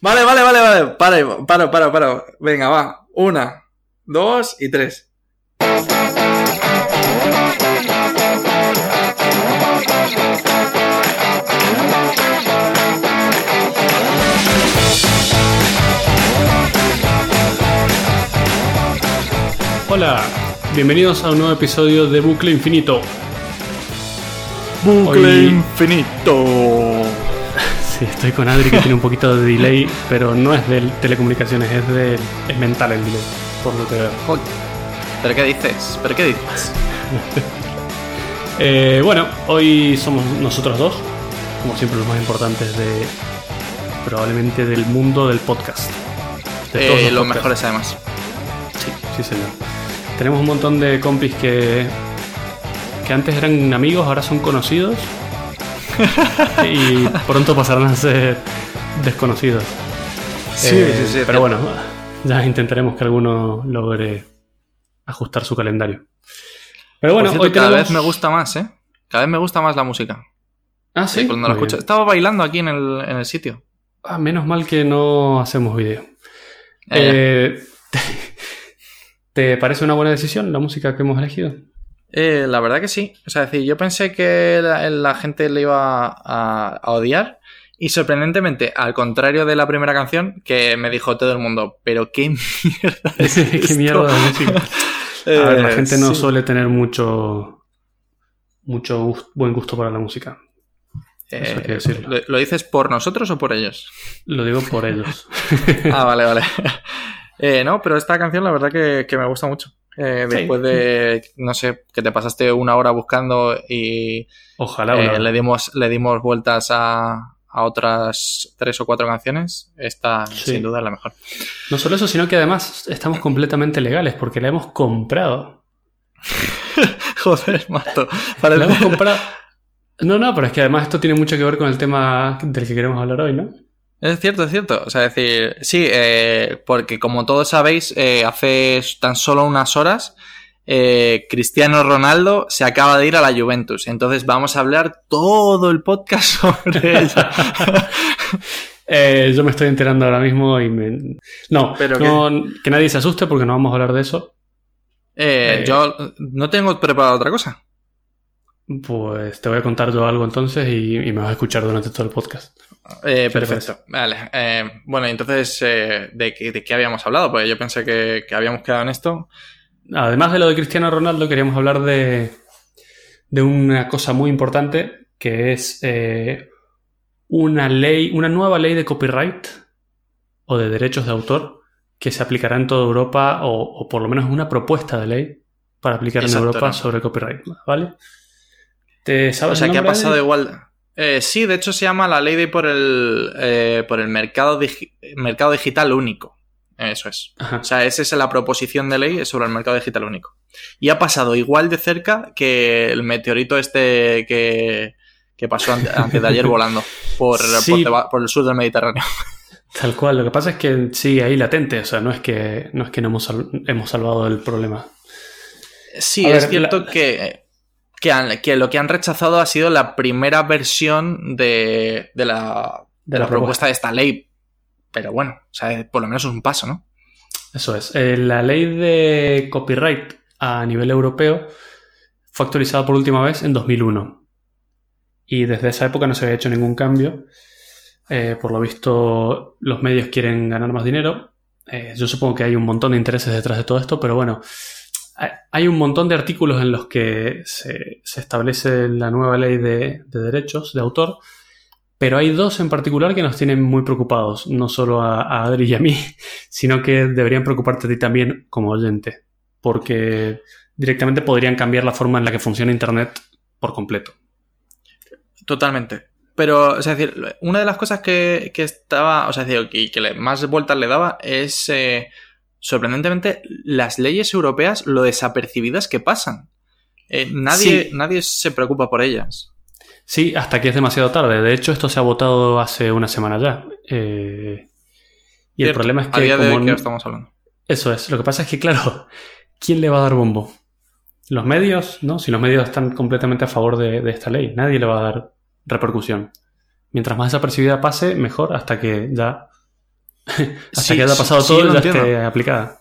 Vale, vale, vale, vale. Para, para, para, para. Venga, va. Una, dos y tres. Hola, bienvenidos a un nuevo episodio de Bucle Infinito. Bucle Hoy- infinito. Sí, estoy con Adri que tiene un poquito de delay, pero no es de telecomunicaciones, es de es mental el delay, por lo que veo. ¿Pero qué dices? ¿Pero qué dices? Eh, bueno, hoy somos nosotros dos, como siempre los más importantes de probablemente del mundo del podcast. De todos Eh, los mejores además. Sí, sí señor. Tenemos un montón de compis que, que antes eran amigos, ahora son conocidos. y pronto pasarán a ser desconocidos. Sí, Eh, sí, sí, Pero bueno, ya intentaremos que alguno logre ajustar su calendario. Pero bueno, cierto, hoy cada tenemos... vez me gusta más, ¿eh? Cada vez me gusta más la música. Ah, sí. Cuando la escucho. bien. Estaba bailando aquí en el, en el sitio. Ah, menos mal que no hacemos vídeo. Eh, Eh, ¿Te parece una buena decisión la música que hemos elegido? Eh, la verdad que sí. O sea, es decir, yo pensé que la, la gente le iba a, a odiar. Y sorprendentemente, al contrario de la primera canción, que me dijo todo el mundo, pero qué mierda es ¿Qué esto?". mierda de música? A ver, la Eh, gente no sí. suele tener mucho mucho buen gusto para la música. Eso hay que Eh. ¿lo, lo dices por nosotros o por ellos? Lo digo por ellos. Ah, vale, vale. Eh, no, pero esta canción la verdad que, que me gusta mucho. Eh, Sí. después de, no sé, que te pasaste una hora buscando y Ojalá. eh, le, dimos, le dimos vueltas a, a otras tres o cuatro canciones, esta Sí. sin duda es la mejor. No solo eso, sino que además estamos completamente legales porque la hemos comprado. Joder, mato. La Parece- hemos comprado. No, no, pero es que además esto tiene mucho que ver con el tema del que queremos hablar hoy, ¿no? Es cierto, es cierto. O sea, es decir, sí, eh, porque como todos sabéis, eh, hace tan solo unas horas, eh, Cristiano Ronaldo se acaba de ir a la Juventus. Entonces vamos a hablar todo el podcast sobre ella. Yo me estoy enterando ahora mismo y me... No, Pero no, que nadie se asuste porque no vamos a hablar de eso. Yo no tengo preparado otra cosa. Pues te voy a contar yo algo entonces y, y me vas a escuchar durante todo el podcast. Eh, ¿Qué te perfecto. Vale. Eh, bueno, entonces, eh, ¿de, qué, ¿de qué habíamos hablado? Pues yo pensé que, que habíamos quedado en esto. Además de lo de Cristiano Ronaldo, queríamos hablar de, de una cosa muy importante que es eh, una ley, una nueva ley de copyright o de derechos de autor que se aplicará en toda Europa o, o por lo menos una propuesta de ley para aplicar en Europa sobre copyright, ¿vale? ¿Te sabes O sea, el ¿qué ha pasado igual? Eh, sí, de hecho se llama la ley de por el, eh, por el mercado, digi- mercado digital único. Eso es. Ajá. O sea, esa es la proposición de ley sobre el mercado digital único. Y ha pasado igual de cerca que el meteorito este que, que pasó ante- antes de ayer volando por, Sí. por, deba- por el sur del Mediterráneo. Tal cual, lo que pasa es que sigue ahí latente, o sea, no es que no, es que no hemos, hemos salvado el problema. Sí, A es ver, cierto la- que, que, han- que lo que han rechazado ha sido la primera versión de, de la, de la propuesta de esta ley. Pero bueno, o sea, por lo menos es un paso, ¿no? Eso es. Eh, la ley de copyright a nivel europeo fue actualizada por última vez en 2001. Y desde esa época no se había hecho ningún cambio. Eh, por lo visto, los medios quieren ganar más dinero. Eh, yo supongo que hay un montón de intereses detrás de todo esto, pero bueno, hay- un montón de artículos en los que se, establece la nueva ley de, de derechos de autor, pero hay dos en particular que nos tienen muy preocupados, no solo a, Adri y a mí, sino que deberían preocuparte a ti también como oyente, porque directamente podrían cambiar la forma en la que funciona Internet por completo. Totalmente. Pero, es decir, una de las cosas que, estaba, o sea, que, más vueltas le daba es, eh, sorprendentemente, las leyes europeas, lo desapercibidas que pasan. Eh, nadie, Sí. nadie se preocupa por ellas. Sí, hasta que es demasiado tarde. De hecho, esto se ha votado hace una semana ya. Eh, y el problema es a que día de como que n- estamos hablando. Eso es. Lo que pasa es que, claro, ¿quién le va a dar bombo? Los medios, ¿no? Si los medios están completamente a favor de, de esta ley, nadie le va a dar repercusión. Mientras más desapercibida pase, mejor, hasta que ya Hasta Sí, que haya sí, pasado sí, todo lo ya entiendo. esté aplicada.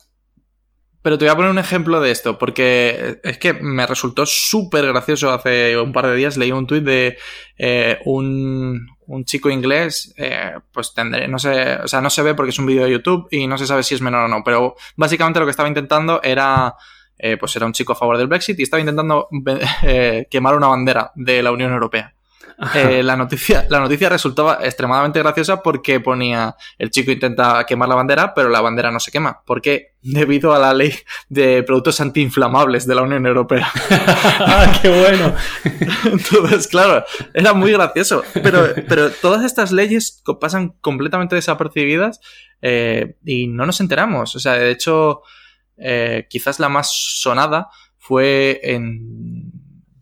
Pero te voy a poner un ejemplo de esto, porque es que me resultó súper gracioso. Hace un par de días leí un tuit de eh, un, un chico inglés, eh, pues tendré, no sé, o sea, no se ve porque es un vídeo de YouTube y no se sabe si es menor o no, pero básicamente lo que estaba intentando era, eh, pues era un chico a favor del Brexit y estaba intentando quemar una bandera de la Unión Europea. Eh, la, noticia, la noticia resultaba extremadamente graciosa porque ponía el chico intenta quemar la bandera, pero la bandera no se quema. ¿Por qué? Debido a la ley de productos antiinflamables de la Unión Europea. ¡Ah, qué bueno! Entonces, claro, era muy gracioso. Pero, pero todas estas leyes pasan completamente desapercibidas eh, y no nos enteramos. O sea, de hecho, eh, quizás la más sonada fue en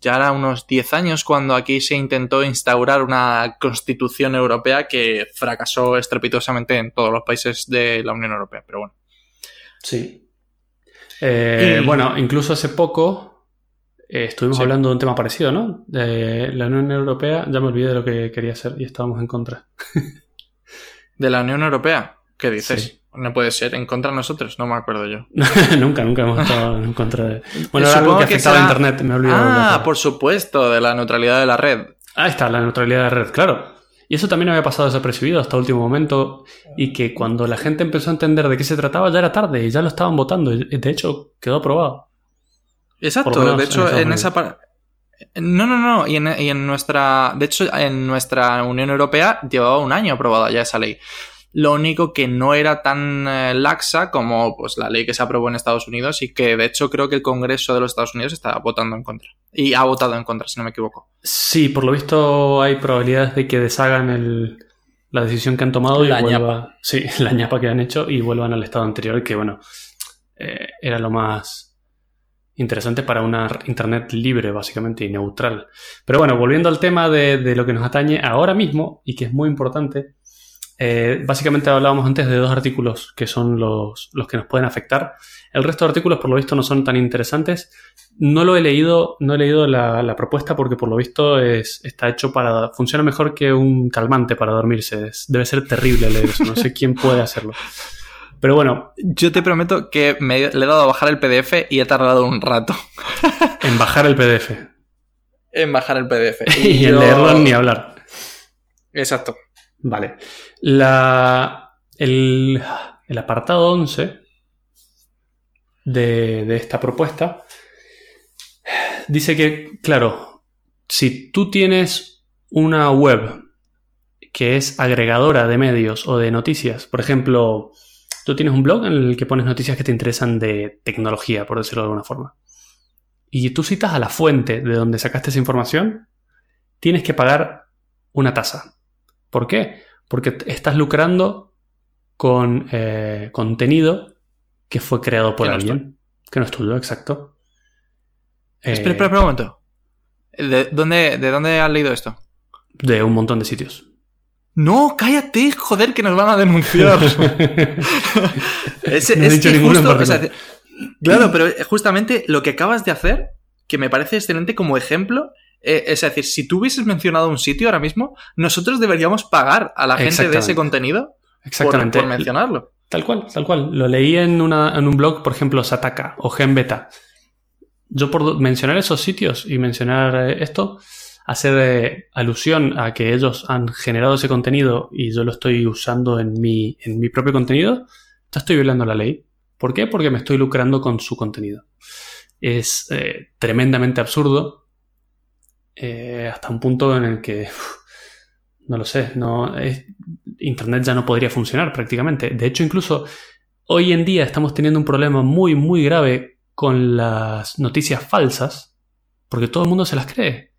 ya era unos 10 años cuando aquí se intentó instaurar una constitución europea que fracasó estrepitosamente en todos los países de la Unión Europea. Pero bueno. Sí. Eh, Y- Bueno, incluso hace poco eh, estuvimos Sí. hablando de un tema parecido, ¿no? De la Unión Europea, ya me olvidé de lo que quería hacer y estábamos en contra. ¿De la Unión Europea? ¿Qué dices? Sí. No puede ser. ¿En contra de nosotros? No me acuerdo yo. nunca, nunca hemos estado en contra de... Bueno, era Supongo algo que que afectaba a será- Internet, me he olvidado. Ah, por supuesto, de la neutralidad de la red. Ahí está, la neutralidad de red, claro. Y eso también había pasado desapercibido hasta último momento y que cuando la gente empezó a entender de qué se trataba ya era tarde y ya lo estaban votando. y De hecho, quedó aprobado. Exacto, de hecho, en, esa par- No, no, no, y en, y en nuestra... De hecho, en nuestra Unión Europea llevaba un año aprobada ya esa ley. Lo único que no era tan eh, laxa como pues, la ley que se aprobó en Estados Unidos y que de hecho creo que el Congreso de los Estados Unidos está votando en contra. Y ha votado en contra, si no me equivoco. Sí, por lo visto hay probabilidades de que deshagan el, la decisión que han tomado y vuelva, sí, la ñapa que han hecho y vuelvan al estado anterior, que bueno, eh, era lo más interesante para una internet libre, básicamente, y neutral. Pero bueno, volviendo al tema de, de lo que nos atañe ahora mismo, y que es muy importante, eh, básicamente hablábamos antes de dos artículos que son los, los que nos pueden afectar. El resto de artículos, por lo visto, no son tan interesantes. No lo he leído, no he leído la, la propuesta porque por lo visto es, está hecho para. funciona mejor que un calmante para dormirse. Debe ser terrible leer eso. No sé quién puede hacerlo. Pero bueno, Yo te prometo que me he- le he dado a bajar el PDF y he tardado un rato en bajar el PDF. en bajar el PDF. Y en yo- leerlo ni hablar. Exacto. Vale. La, el, el apartado 11 de, de esta propuesta dice que, claro, si tú tienes una web que es agregadora de medios o de noticias, por ejemplo, tú tienes un blog en el que pones noticias que te interesan de tecnología, por decirlo de alguna forma, y tú citas a la fuente de donde sacaste esa información, tienes que pagar una tasa. ¿Por qué? Porque estás lucrando con eh, contenido que fue creado por Que no es alguien. Que no es tuyo, exacto. Eh, Espera, espera, espera un momento. ¿De dónde, ¿De dónde has leído esto? De un montón de sitios. No, cállate, joder, que nos van a denunciar. es, No he es dicho que justo, o sea, particular. claro, pero justamente lo que acabas de hacer, que me parece excelente como ejemplo, eh, es decir, si tú hubieses mencionado un sitio ahora mismo, nosotros deberíamos pagar a la gente de ese contenido por, Exactamente. por mencionarlo. Tal cual, tal cual. Lo leí en, una, en un blog, por ejemplo, Sataka o Genbeta. Yo por mencionar esos sitios y mencionar eh, esto, hacer eh, alusión a que ellos han generado ese contenido y yo lo estoy usando en mi, en mi propio contenido, ya estoy violando la ley. ¿Por qué? Porque me estoy lucrando con su contenido. Es eh, tremendamente absurdo eh, hasta un punto en el que, no lo sé, no, Internet ya no podría funcionar prácticamente. De hecho, incluso hoy en día estamos teniendo un problema muy, muy grave con las noticias falsas, porque todo el mundo se las cree.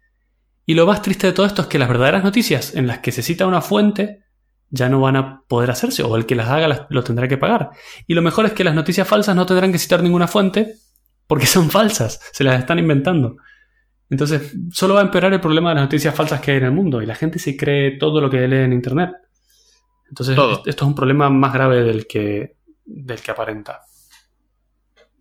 Y lo más triste de todo esto es que las verdaderas noticias en las que se cita una fuente ya no van a poder hacerse, o el que las haga las- lo tendrá que pagar. Y lo mejor es que las noticias falsas no tendrán que citar ninguna fuente porque son falsas, se las están inventando. Entonces, solo va a empeorar el problema de las noticias falsas que hay en el mundo y la gente se cree todo lo que lee en Internet. Entonces, Todo. esto es un problema más grave del que, del que aparenta.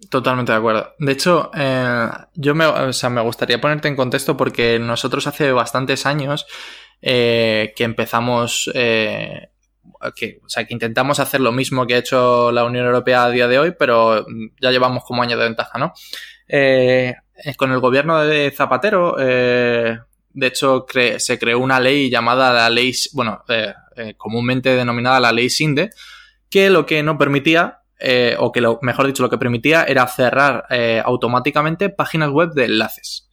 Totalmente de acuerdo. De hecho, eh, yo me, o sea, me gustaría ponerte en contexto porque nosotros hace bastantes años eh, que empezamos, eh, que, o sea, que intentamos hacer lo mismo que ha hecho la Unión Europea a día de hoy, pero ya llevamos como años de ventaja, ¿no? Eh, con el gobierno de Zapatero, eh, de hecho, se creó una ley llamada la ley, bueno, eh, comúnmente denominada la ley SINDE, que lo que no permitía, o que lo, mejor dicho, lo que permitía era cerrar automáticamente páginas web de enlaces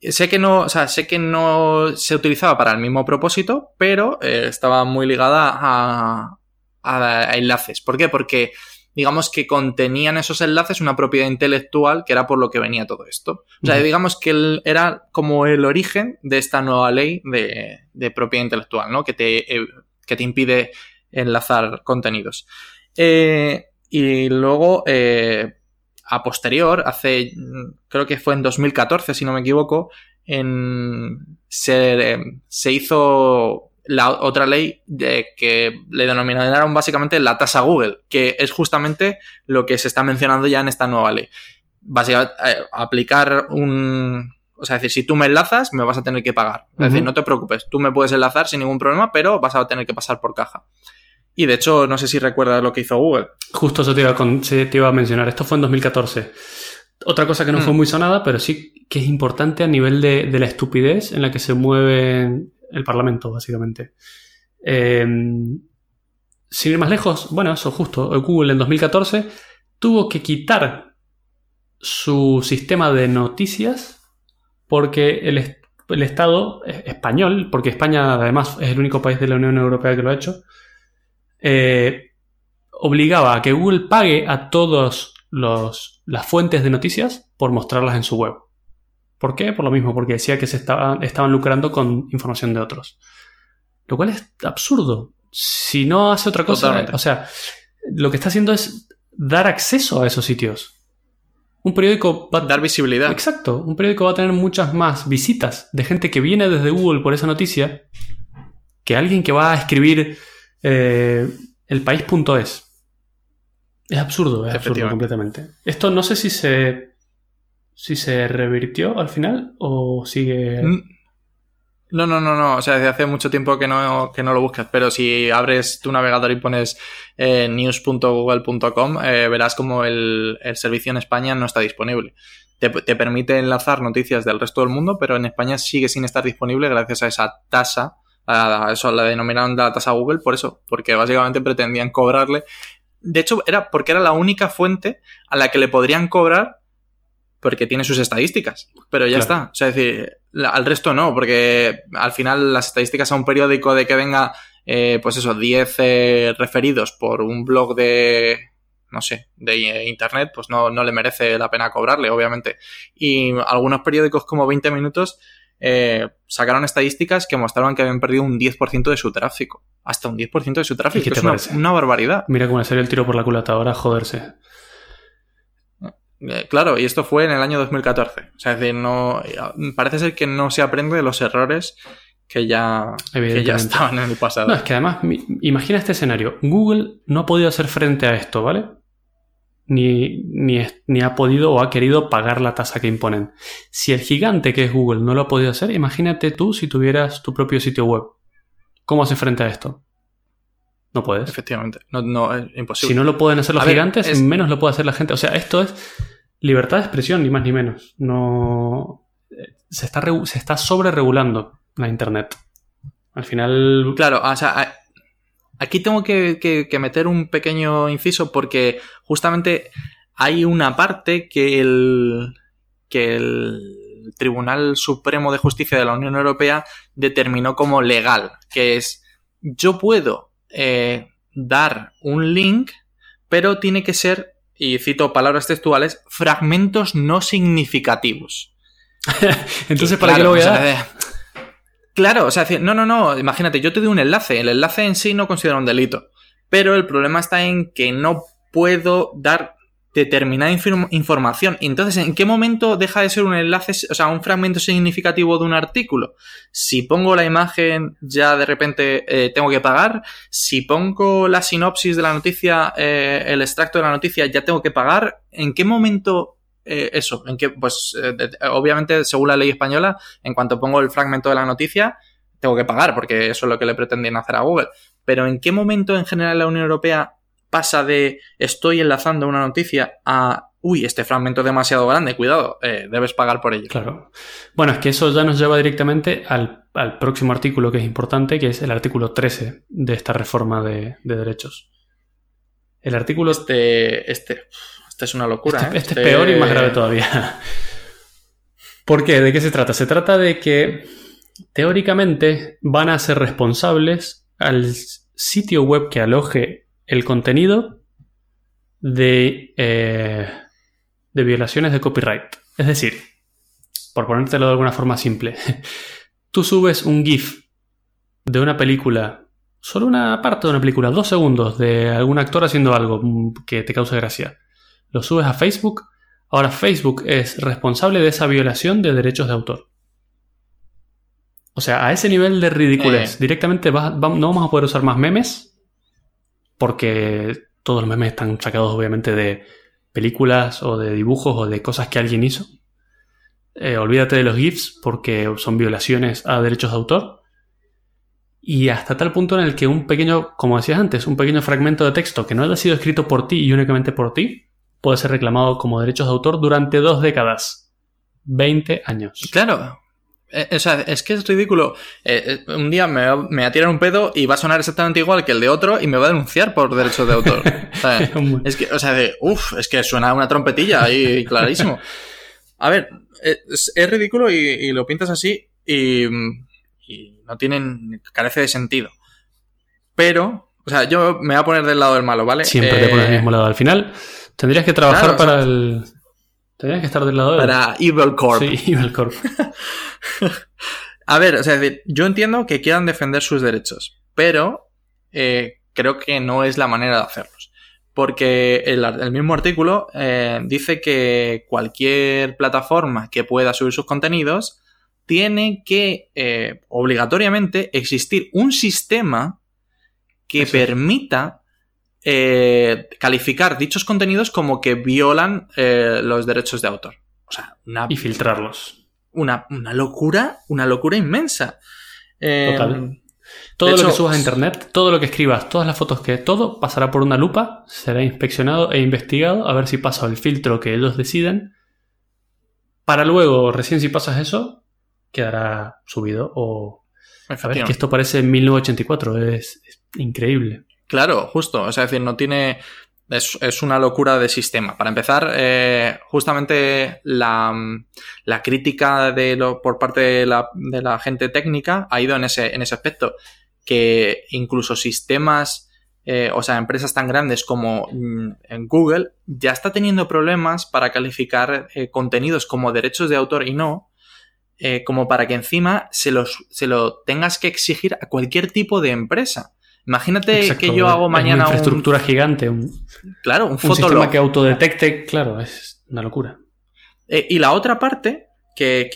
sé que no, o sea, sé que no se utilizaba para el mismo propósito, pero eh, estaba muy ligada a, a, enlaces. ¿Por qué? Porque digamos que contenían esos enlaces una propiedad intelectual que era por lo que venía todo esto. O sea, digamos que era como el origen de esta nueva ley de, de propiedad intelectual, ¿no? Que te, eh, que te impide enlazar contenidos. Eh, y luego, a posterior, hace, creo que fue en 2014, si no me equivoco, en, se, se hizo la otra ley de que le denominaron básicamente la tasa Google, que es justamente lo que se está mencionando ya en esta nueva ley. Básicamente, eh, aplicar un... O sea, decir, si tú me enlazas, me vas a tener que pagar. Es decir, no te preocupes, tú me puedes enlazar sin ningún problema, pero vas a tener que pasar por caja. Y de hecho, no sé si recuerdas lo que hizo Google. Justo eso te iba, a, te iba a mencionar. Esto fue en 2014. Otra cosa que no fue mm. muy sonada, pero sí que es importante a nivel de, la estupidez en la que se mueve el Parlamento, básicamente. Em, sin ir más lejos, bueno, eso justo. Google en 2014 tuvo que quitar su sistema de noticias porque el, Estado español, porque España además es el único país de la Unión Europea que lo ha hecho, eh, obligaba a que Google pague a todas las fuentes de noticias por mostrarlas en su web. ¿Por qué? Por lo mismo, porque decía que se estaban, estaban lucrando con información de otros. Lo cual es absurdo. Si no hace otra cosa, o sea, lo que está haciendo es dar acceso a esos sitios. Un periódico va a dar visibilidad. Exacto. Un periódico va a tener muchas más visitas de gente que viene desde Google por esa noticia que alguien que va a escribir eh, el país.es. Es absurdo, es absurdo completamente. Esto no sé si se. Si se revirtió al final o sigue. No, no, no, no. O sea, desde hace mucho tiempo que no, que no lo buscas. Pero si abres tu navegador y pones eh, news.google.com, eh, verás como el, servicio en España no está disponible. Te, te, permite enlazar noticias del resto del mundo, pero en España sigue sin estar disponible gracias a esa tasa eso la denominaron la tasa Google por eso, porque básicamente pretendían cobrarle. De hecho, era porque era la única fuente a la que le podrían cobrar porque tiene sus estadísticas. Pero ya está. O sea, es decir, al resto no, porque al final las estadísticas a un periódico de que venga, eh, pues eso, 10 eh, referidos por un blog de, no sé, de internet, pues no, no le merece la pena cobrarle, obviamente. Y algunos periódicos como 20 minutos eh, sacaron estadísticas que mostraban que habían perdido un 10% de su tráfico. Hasta un 10% de su tráfico. es una, barbaridad. Mira cómo le salió el tiro por la culata ahora, joderse. Eh, claro, y esto fue en el año 2014. O sea, es decir, no, parece ser que no se aprende de los errores que ya, que ya estaban en el pasado. No, es que además, imagina este escenario. Google no ha podido hacer frente a esto, ¿vale? ni, ni, ha podido o ha querido pagar la tasa que imponen. Si el gigante que es Google no lo ha podido hacer, imagínate tú si tuvieras tu propio sitio web. ¿Cómo hace frente a esto? No puedes. Efectivamente, no, es imposible. Si no lo pueden hacer los gigantes, menos lo puede hacer la gente. O sea, esto es libertad de expresión, ni más ni menos. No. Se está, se está sobre regulando la internet. Al final. Claro, o sea, Aquí tengo que, meter un pequeño inciso porque justamente hay una parte que el, que el Tribunal Supremo de Justicia de la Unión Europea determinó como legal, que es yo puedo eh, dar un link, pero tiene que ser, y cito palabras textuales, fragmentos no significativos. Entonces, ¿para qué lo voy a dar? Claro, o sea, no, no, no, imagínate, yo te doy un enlace, el enlace en sí no considera un delito, pero el problema está en que no puedo dar determinada información. Entonces, ¿en qué momento deja de ser un enlace, o sea, un fragmento significativo de un artículo? Si pongo la imagen, ya de repente eh, tengo que pagar. Si pongo la sinopsis de la noticia, eh, el extracto de la noticia, ya tengo que pagar. ¿En qué momento eh, eso, en que, pues, obviamente, según la ley española, en cuanto pongo el fragmento de la noticia, tengo que pagar, porque eso es lo que le pretendían hacer a Google. pero ¿en qué momento en general la Unión Europea pasa de estoy enlazando una noticia a uy, este fragmento es demasiado grande, cuidado, eh, debes pagar por ello. Claro. Bueno, es que eso ya nos lleva directamente al, próximo artículo que es importante, que es el artículo 13 de esta reforma de, derechos. El artículo... Este, este, este es una locura. Este, ¿eh? este, es peor y más grave todavía. ¿Por qué? ¿De qué se trata? Se trata de que teóricamente van a ser responsables al sitio web que aloje el contenido de, eh, de violaciones de copyright. Es decir, por ponértelo de alguna forma simple, tú subes un GIF de una película, solo una parte de una película, dos segundos de algún actor haciendo algo que te cause gracia. Lo subes a Facebook. Ahora Facebook es responsable de esa violación de derechos de autor. O sea, a ese nivel de ridiculez, eh. directamente no vamos a poder usar más memes porque todos los memes están sacados obviamente de películas o de dibujos o de cosas que alguien hizo. Eh, olvídate de los GIFs porque son violaciones a derechos de autor. Y hasta tal punto en el que un pequeño, como decías antes, un pequeño fragmento de texto que no haya sido escrito por ti y únicamente por ti, puede ser reclamado como derechos de autor durante dos décadas. 20 años. Claro, o sea, es que es ridículo. Eh, eh, un día me va, me a tirar un pedo y va a sonar exactamente igual que el de otro y me va a denunciar por derechos de autor. es que, o sea, de, uff, es que suena una trompetilla ahí clarísimo. A ver, es, ridículo y, lo pintas así y, y, no tienen, carece de sentido. Pero, o sea, yo me voy a poner del lado del malo, ¿vale? Siempre te pones del mismo lado. Al final, tendrías que trabajar para el Tendrías que estar del lado de... Para Evil Corp. Sí, Evil Corp. a ver, o sea, yo entiendo que quieran defender sus derechos, pero eh, creo que no es la manera de hacerlos. Porque el, mismo artículo eh, dice que cualquier plataforma que pueda subir sus contenidos tiene que eh, obligatoriamente existir un sistema que permita eh, calificar dichos contenidos como que violan eh, los derechos de autor. O sea, una, y filtrarlos. Una, locura, una locura inmensa. Eh, Total. Todo lo que subas a internet, todo lo que escribas, todas las fotos que todo pasará por una lupa, será inspeccionado e investigado a ver si pasa el filtro que ellos deciden. Para luego, recién si pasas eso, quedará subido o... A ver, que esto parece 1984, es increíble. Claro, justo. O sea, es decir, no tiene. Es, una locura de sistema. Para empezar, eh, justamente la, la, crítica de lo, por parte de la, de la, gente técnica ha ido en ese, en ese aspecto. Que incluso sistemas, eh, o sea, empresas tan grandes como mm, en Google, ya está teniendo problemas para calificar eh, contenidos como derechos de autor y no, como para que encima se, los, se lo tengas que exigir a cualquier tipo de empresa. Imagínate que yo hago mañana una infraestructura gigante, un, claro, un, un sistema que autodetecte, claro, es una locura. Eh, y la otra parte, que,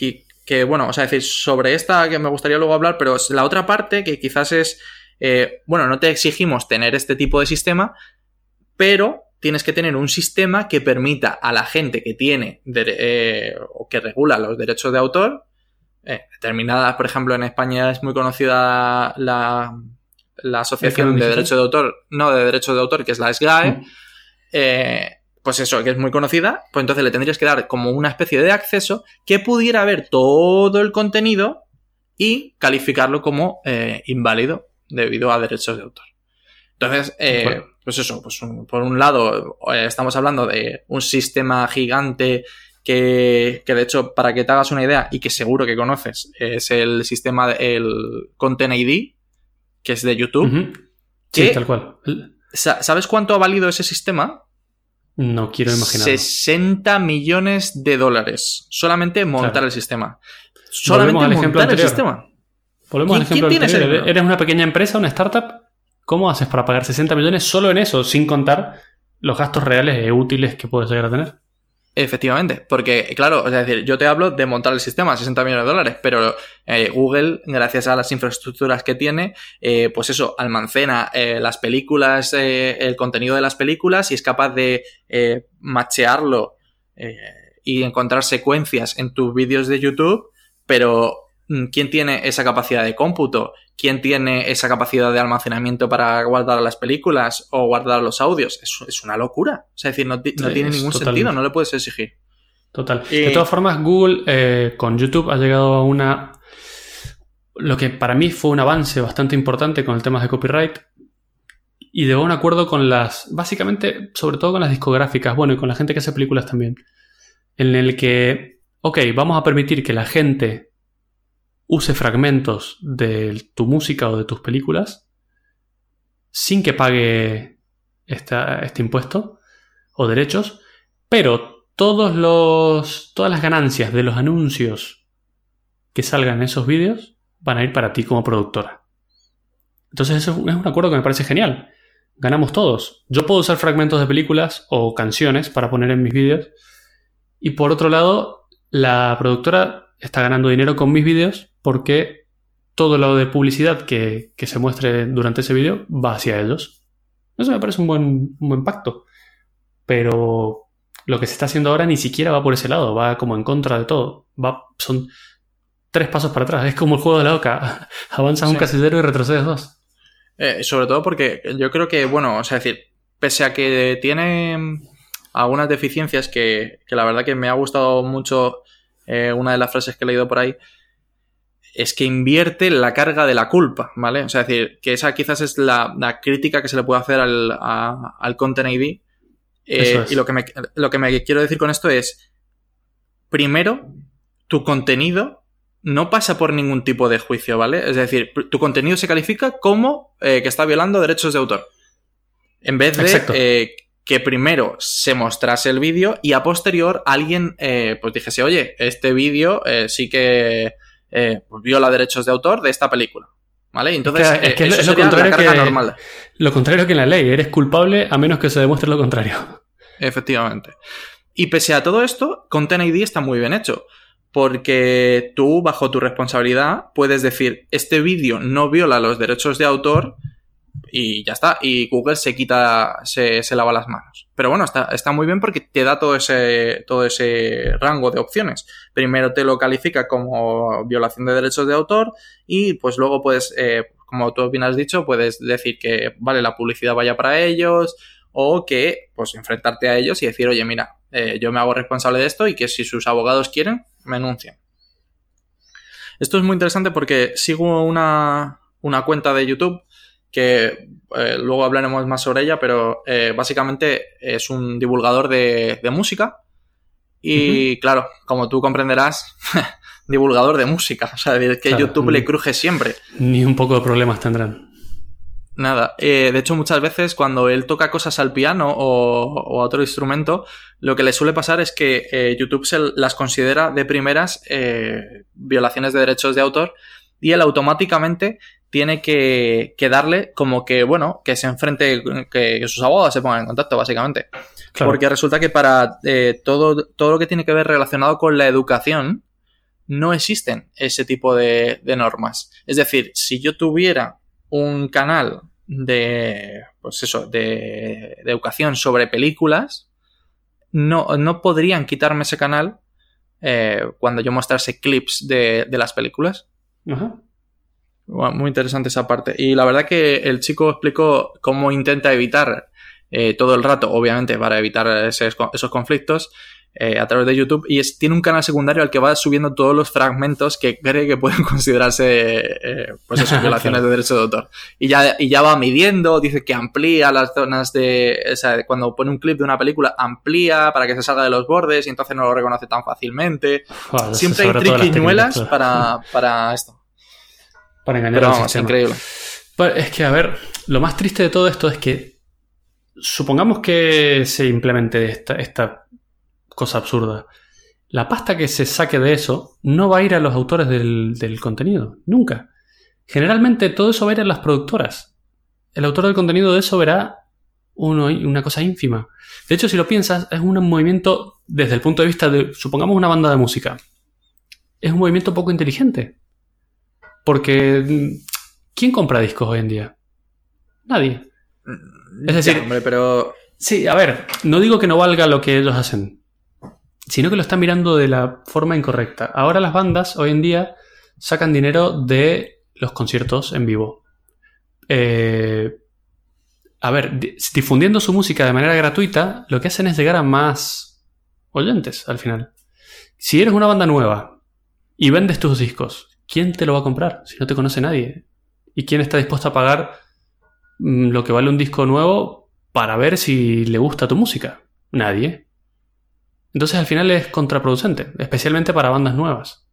que, bueno, o sea, decir, sobre esta que me gustaría luego hablar, pero la otra parte que quizás es, eh, bueno, no te exigimos tener este tipo de sistema, pero tienes que tener un sistema que permita a la gente que tiene eh, o que regula los derechos de autor, determinadas, por ejemplo, en España es muy conocida la la Asociación de Derecho de Autor, no de Derecho de Autor, que es la SGAE, mm. eh, pues eso, que es muy conocida, pues entonces le tendrías que dar como una especie de acceso que pudiera ver todo el contenido y calificarlo como eh, inválido debido a derechos de autor. Entonces, eh, pues eso, pues por un lado estamos hablando de un sistema gigante que, que, de hecho, para que te hagas una idea y que seguro que conoces, es el sistema, el Content ID, que es de YouTube. Sí, tal cual. ¿Sabes cuánto ha valido ese sistema? No quiero imaginar. 60 millones de dólares. Solamente montar el sistema. Solamente montar el sistema. Volvemos al ejemplo anterior. Eres una pequeña empresa, una startup. ¿Cómo haces para pagar 60 millones solo en eso, sin contar los gastos reales e útiles que puedes llegar a tener? Efectivamente, porque claro, es decir, yo te hablo de montar el sistema, 60 millones de dólares, pero eh, Google, gracias a las infraestructuras que tiene, eh, pues eso, almacena eh, las películas, el contenido de las películas y es capaz de machearlo y encontrar secuencias en tus vídeos de YouTube, pero mm, ¿quién tiene esa capacidad de cómputo? Quién tiene esa capacidad de almacenamiento para guardar las películas o guardar los audios. Es, es una locura. O sea, es decir, no, no Sí, tiene ningún sentido, no le puedes exigir. Total. De todas formas, Google eh, con YouTube ha llegado a una. Lo que para mí fue un avance bastante importante con el tema de copyright. Y llegó a un acuerdo con las. Básicamente, sobre todo con las discográficas, bueno, y con la gente que hace películas también. En el que. Ok, vamos a permitir que la gente use fragmentos de tu música o de tus películas sin que pague este impuesto o derechos, pero todos los, todas las ganancias de los anuncios que salgan en esos vídeos van a ir para ti como productora. Entonces eso es un acuerdo que me parece genial. Ganamos todos. Yo puedo usar fragmentos de películas o canciones para poner en mis vídeos. Y por otro lado, la productora está ganando dinero con mis vídeos porque todo lo de publicidad que, que se muestre durante ese vídeo va hacia ellos. Eso me parece un buen, un buen pacto. Pero lo que se está haciendo ahora ni siquiera va por ese lado, va como en contra de todo. Va, son tres pasos para atrás. Es como el juego de la oca. Avanzas un casillero y retrocedes dos. Eh, sobre todo porque yo creo que, bueno, o sea, es decir, pese a que tiene algunas deficiencias que, que la verdad que me ha gustado mucho eh, una de las frases que he leído por ahí, es que invierte la carga de la culpa, ¿vale? O sea, es decir, que esa quizás es la, la crítica que se le puede hacer al, a- al Content ID. Eh, es. Y lo que, me, lo que me quiero decir con esto es, primero, tu contenido no pasa por ningún tipo de juicio, ¿vale? Es decir, tu contenido se califica como eh, que está violando derechos de autor. En vez de eh, que primero se mostrase el vídeo y a posterior alguien pues dijese, oye, este vídeo sí que eh, pues viola derechos de autor de esta película. ¿Vale? Entonces, Es que- es eh, que eso es lo contrario que- normal. Lo contrario que en la ley, eres culpable a menos que se demuestre lo contrario. Efectivamente. Y pese a todo esto, Content ID está muy bien hecho. Porque tú, bajo tu responsabilidad, puedes decir, este vídeo no viola los derechos de autor y ya está. Y Google se quita, se, se lava las manos. Pero bueno, está, está muy bien porque te da todo ese, todo ese rango de opciones. Primero te lo califica como violación de derechos de autor y pues luego puedes, eh, como tú bien has dicho, puedes decir que, vale, la publicidad vaya para ellos, o que pues enfrentarte a ellos y decir, oye, mira, eh, yo me hago responsable de esto y que si sus abogados quieren, me enuncien. Esto es muy interesante porque sigo una, una cuenta de YouTube que eh, luego hablaremos más sobre ella, pero eh, básicamente es un divulgador de, de música y claro, como tú comprenderás, divulgador de música, o sea, es que Claro, YouTube le cruje siempre. Ni un poco de problemas tendrán. Nada, eh, de hecho muchas veces cuando él toca cosas al piano o, o a otro instrumento, lo que le suele pasar es que eh, YouTube se las considera de primeras eh, violaciones de derechos de autor y él automáticamente tiene que, que darle como que, bueno, que se enfrente, que, que sus abogados se pongan en contacto básicamente. Claro. Porque resulta que para eh, todo, todo lo que tiene que ver relacionado con la educación, no existen ese tipo de, de normas. Es decir, si yo tuviera un canal de, pues eso, de, de educación sobre películas, no, no podrían quitarme ese canal eh, cuando yo mostrase clips de, de las películas. Ajá. Bueno, muy interesante esa parte. Y la verdad que el chico explicó cómo intenta evitar eh, todo el rato, obviamente, para evitar ese- esos conflictos eh, a través de YouTube. Y es- tiene un canal secundario al que va subiendo todos los fragmentos que cree que pueden considerarse, eh, pues eso, violaciones de derechos de autor. Y ya, y ya va midiendo, dice que amplía las zonas de. O sea, cuando pone un clip de una película, amplía para que se salga de los bordes y entonces no lo reconoce tan fácilmente. Joder, Siempre hay triquiñuelas para, para esto. Para engañar Pero al vamos, sistema. increíble. Es que, a ver, lo más triste de todo esto es que supongamos que se implemente esta, esta cosa absurda. La pasta que se saque de eso no va a ir a los autores del, del contenido, nunca. Generalmente todo eso va a ir a las productoras. El autor del contenido de eso verá uno, una cosa ínfima. De hecho, si lo piensas, es un movimiento desde el punto de vista de, supongamos, una banda de música. Es un movimiento poco inteligente. Porque, mm, ¿quién compra discos hoy en día? Nadie. Es decir- Ya, hombre, pero Sí, a ver, no digo que no valga lo que ellos hacen, sino que lo están mirando de la forma incorrecta. Ahora las bandas hoy en día sacan dinero de los conciertos en vivo. Eh, a ver, difundiendo su música de manera gratuita, lo que hacen es llegar a más oyentes al final. Si eres una banda nueva y vendes tus discos, ¿quién te lo va a comprar si no te conoce nadie? ¿Y quién está dispuesto a pagar mm, lo que vale un disco nuevo para ver si le gusta tu música? Nadie. Entonces al final es contraproducente, especialmente para bandas nuevas.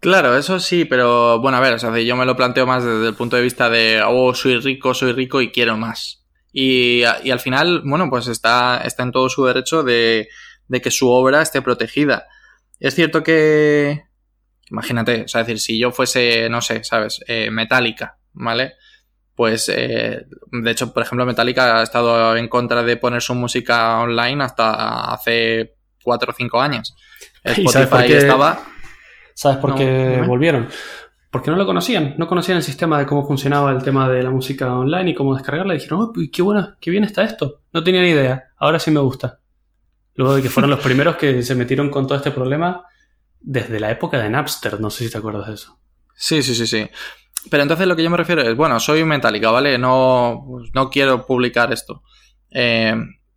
Claro, eso sí, pero bueno, a ver, yo me lo planteo más desde el punto de vista de, oh, soy rico, soy rico y quiero más. Y, y al final, bueno, pues está, está en todo su derecho de, de que su obra esté protegida. Es cierto que, imagínate, o sea, decir, si yo fuese, no sé, ¿sabes? Eh, Metallica, ¿vale? Pues, eh, de hecho, por ejemplo, Metallica ha estado en contra de poner su música online hasta hace cuatro o cinco años. Spotify sabes por qué, estaba... ¿Sabes por qué volvieron? Porque no lo conocían, no conocían el sistema de cómo funcionaba el tema de la música online y cómo descargarla. Y dijeron, oh, qué bueno, qué bien está esto. No tenía ni idea, ahora sí me gusta. Luego de que fueron los primeros que se metieron con todo este problema desde la época de Napster, no sé si te acuerdas de eso. Sí, sí, sí, sí. Pero entonces lo que yo me refiero es, bueno, soy Metallica, ¿vale? No, no quiero publicar esto. Eh,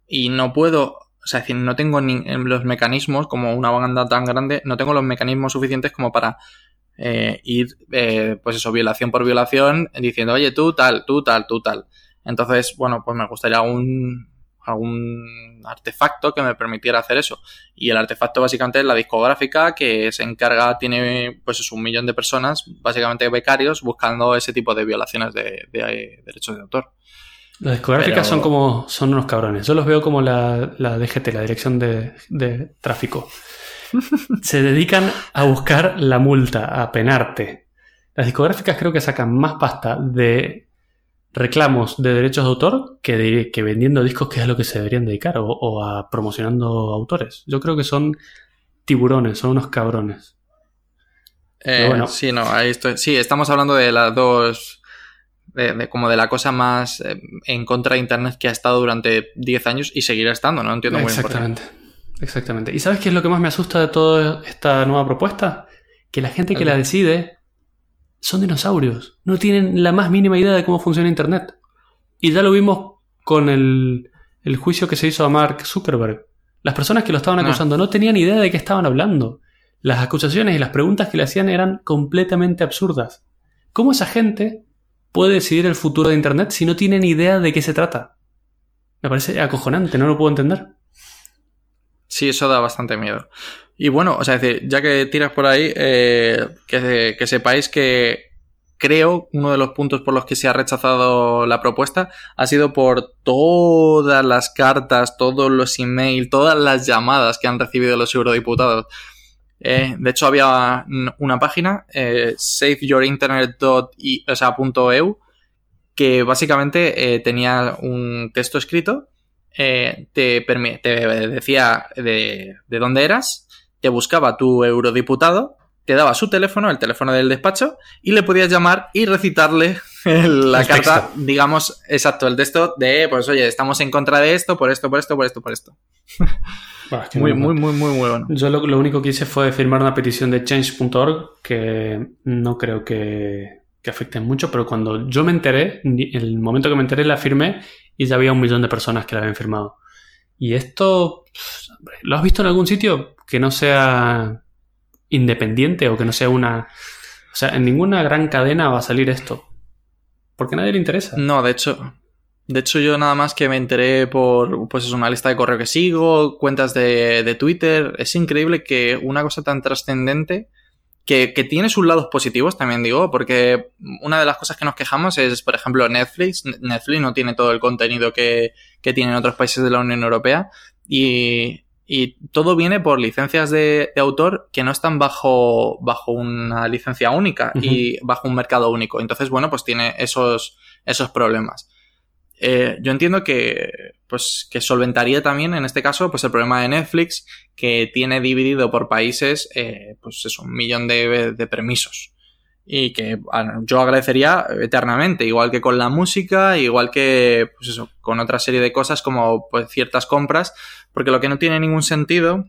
y no puedo, o sea, decir, no tengo ni los mecanismos, como una banda tan grande, no tengo los mecanismos suficientes como para eh, ir, eh, pues eso, violación por violación, diciendo, oye, tú tal, tú tal, tú tal. Entonces, bueno, pues me gustaría un, algún artefacto que me permitiera hacer eso. Y el artefacto básicamente es la discográfica que se encarga, tiene pues es un millón de personas, básicamente becarios, buscando ese tipo de violaciones de, derechos de autor. Las discográficas son como, son unos cabrones. Yo los veo como la, la DGT, la Dirección de, de Tráfico. se dedican a buscar la multa, a penarte. Las discográficas creo que sacan más pasta de reclamos de derechos de autor que, que vendiendo discos, que es a lo que se deberían dedicar, o, a promocionando autores. Yo creo que son tiburones, son unos cabrones. Eh, bueno. Sí, no, ahí estoy. Sí, estamos hablando de las dos. De, como de la cosa más eh, en contra de Internet que ha estado durante 10 años y seguirá estando, ¿no? Entiendo muy Exactamente. Exactamente. ¿Y sabes qué es lo que más me asusta de toda esta nueva propuesta? Que la gente que la decide son dinosaurios. No tienen la más mínima idea de cómo funciona Internet. Y ya lo vimos con el, juicio que se hizo a Mark Zuckerberg. Las personas que lo estaban ah. acusando no tenían idea de qué estaban hablando. Las acusaciones y las preguntas que le hacían eran completamente absurdas. ¿Cómo esa gente puede decidir el futuro de Internet si no tienen idea de qué se trata? Me parece acojonante, no lo puedo entender. Sí, eso da bastante miedo. Y bueno, o sea, decir, ya que tiras por ahí, eh, que, que, sepáis que creo uno de los puntos por los que se ha rechazado la propuesta ha sido por todas las cartas, todos los emails, todas las llamadas que han recibido los eurodiputados. Eh, de hecho, había una página, eh, saveyourinternet.eu, que básicamente eh, tenía un texto escrito, te, te, decía de, de dónde eras, te buscaba tu eurodiputado, te daba su teléfono, el teléfono del despacho, y le podías llamar y recitarle la carta, digamos, exacto, el texto de, pues oye, estamos en contra de esto, por esto, por esto, por esto, por esto. muy, muy, muy, muy, bueno. Yo lo, lo, único que hice fue firmar una petición de change.org que no creo que, que afecte mucho, pero cuando yo me enteré, el momento que me enteré la firmé y ya había un millón de personas que la habían firmado. Y esto, ¿lo has visto en algún sitio? Que no sea independiente o que no sea una... O sea, en ninguna gran cadena va a salir esto. Porque a nadie le interesa. No, de hecho, de hecho, yo nada más que me enteré por pues es una lista de correo que sigo, cuentas de, de Twitter. Es increíble que una cosa tan trascendente, que, que, tiene sus lados positivos, también digo, porque una de las cosas que nos quejamos es, por ejemplo, Netflix. Netflix no tiene todo el contenido que, que tienen otros países de la Unión Europea. Y, y todo viene por licencias de, autor que no están bajo, bajo una licencia única y bajo un mercado único. Entonces, bueno, pues tiene esos, esos problemas. Eh, yo entiendo que, pues, que solventaría también, en este caso, pues el problema de Netflix, que tiene dividido por países, eh, pues es un millón de, de permisos y que yo agradecería eternamente, igual que con la música, igual que pues eso, con otra serie de cosas como pues, ciertas compras, porque lo que no tiene ningún sentido,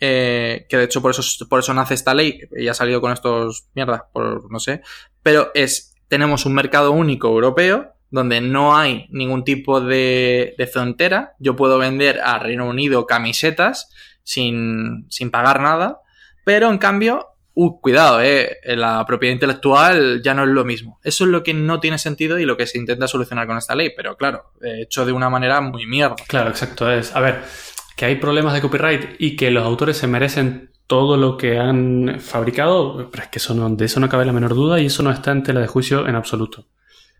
eh, que de hecho por eso, por eso nace esta ley, y ha salido con estos mierdas, por no sé, pero es, tenemos un mercado único europeo donde no hay ningún tipo de, de frontera. Yo puedo vender a Reino Unido camisetas sin, sin pagar nada, pero en cambio uh, cuidado, eh, la propiedad intelectual ya no es lo mismo. Eso es lo que no tiene sentido y lo que se intenta solucionar con esta ley, pero claro, hecho de una manera muy mierda. Claro, exacto. Es, a ver, que hay problemas de copyright y que los autores se merecen todo lo que han fabricado, pero es que eso no, de eso no cabe la menor duda y eso no está en tela de juicio en absoluto.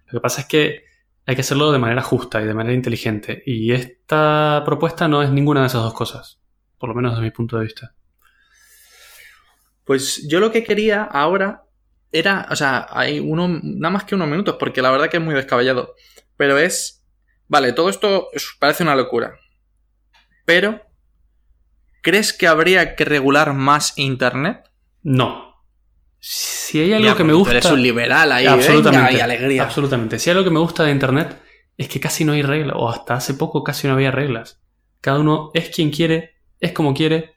Lo que pasa es que hay que hacerlo de manera justa y de manera inteligente. Y esta propuesta no es ninguna de esas dos cosas, por lo menos desde mi punto de vista. Pues yo lo que quería ahora era, o sea, hay uno, nada más que unos minutos, porque la verdad que es muy descabellado. Pero es, vale, todo esto parece una locura. Pero ¿Crees que habría que regular más Internet? No. Si hay algo que me gusta. Tú eres un liberal ahí, absolutamente, y alegría. Absolutamente. Si hay algo que me gusta de Internet es que casi no hay reglas, o hasta hace poco casi no había reglas. Cada uno es quien quiere, es como quiere,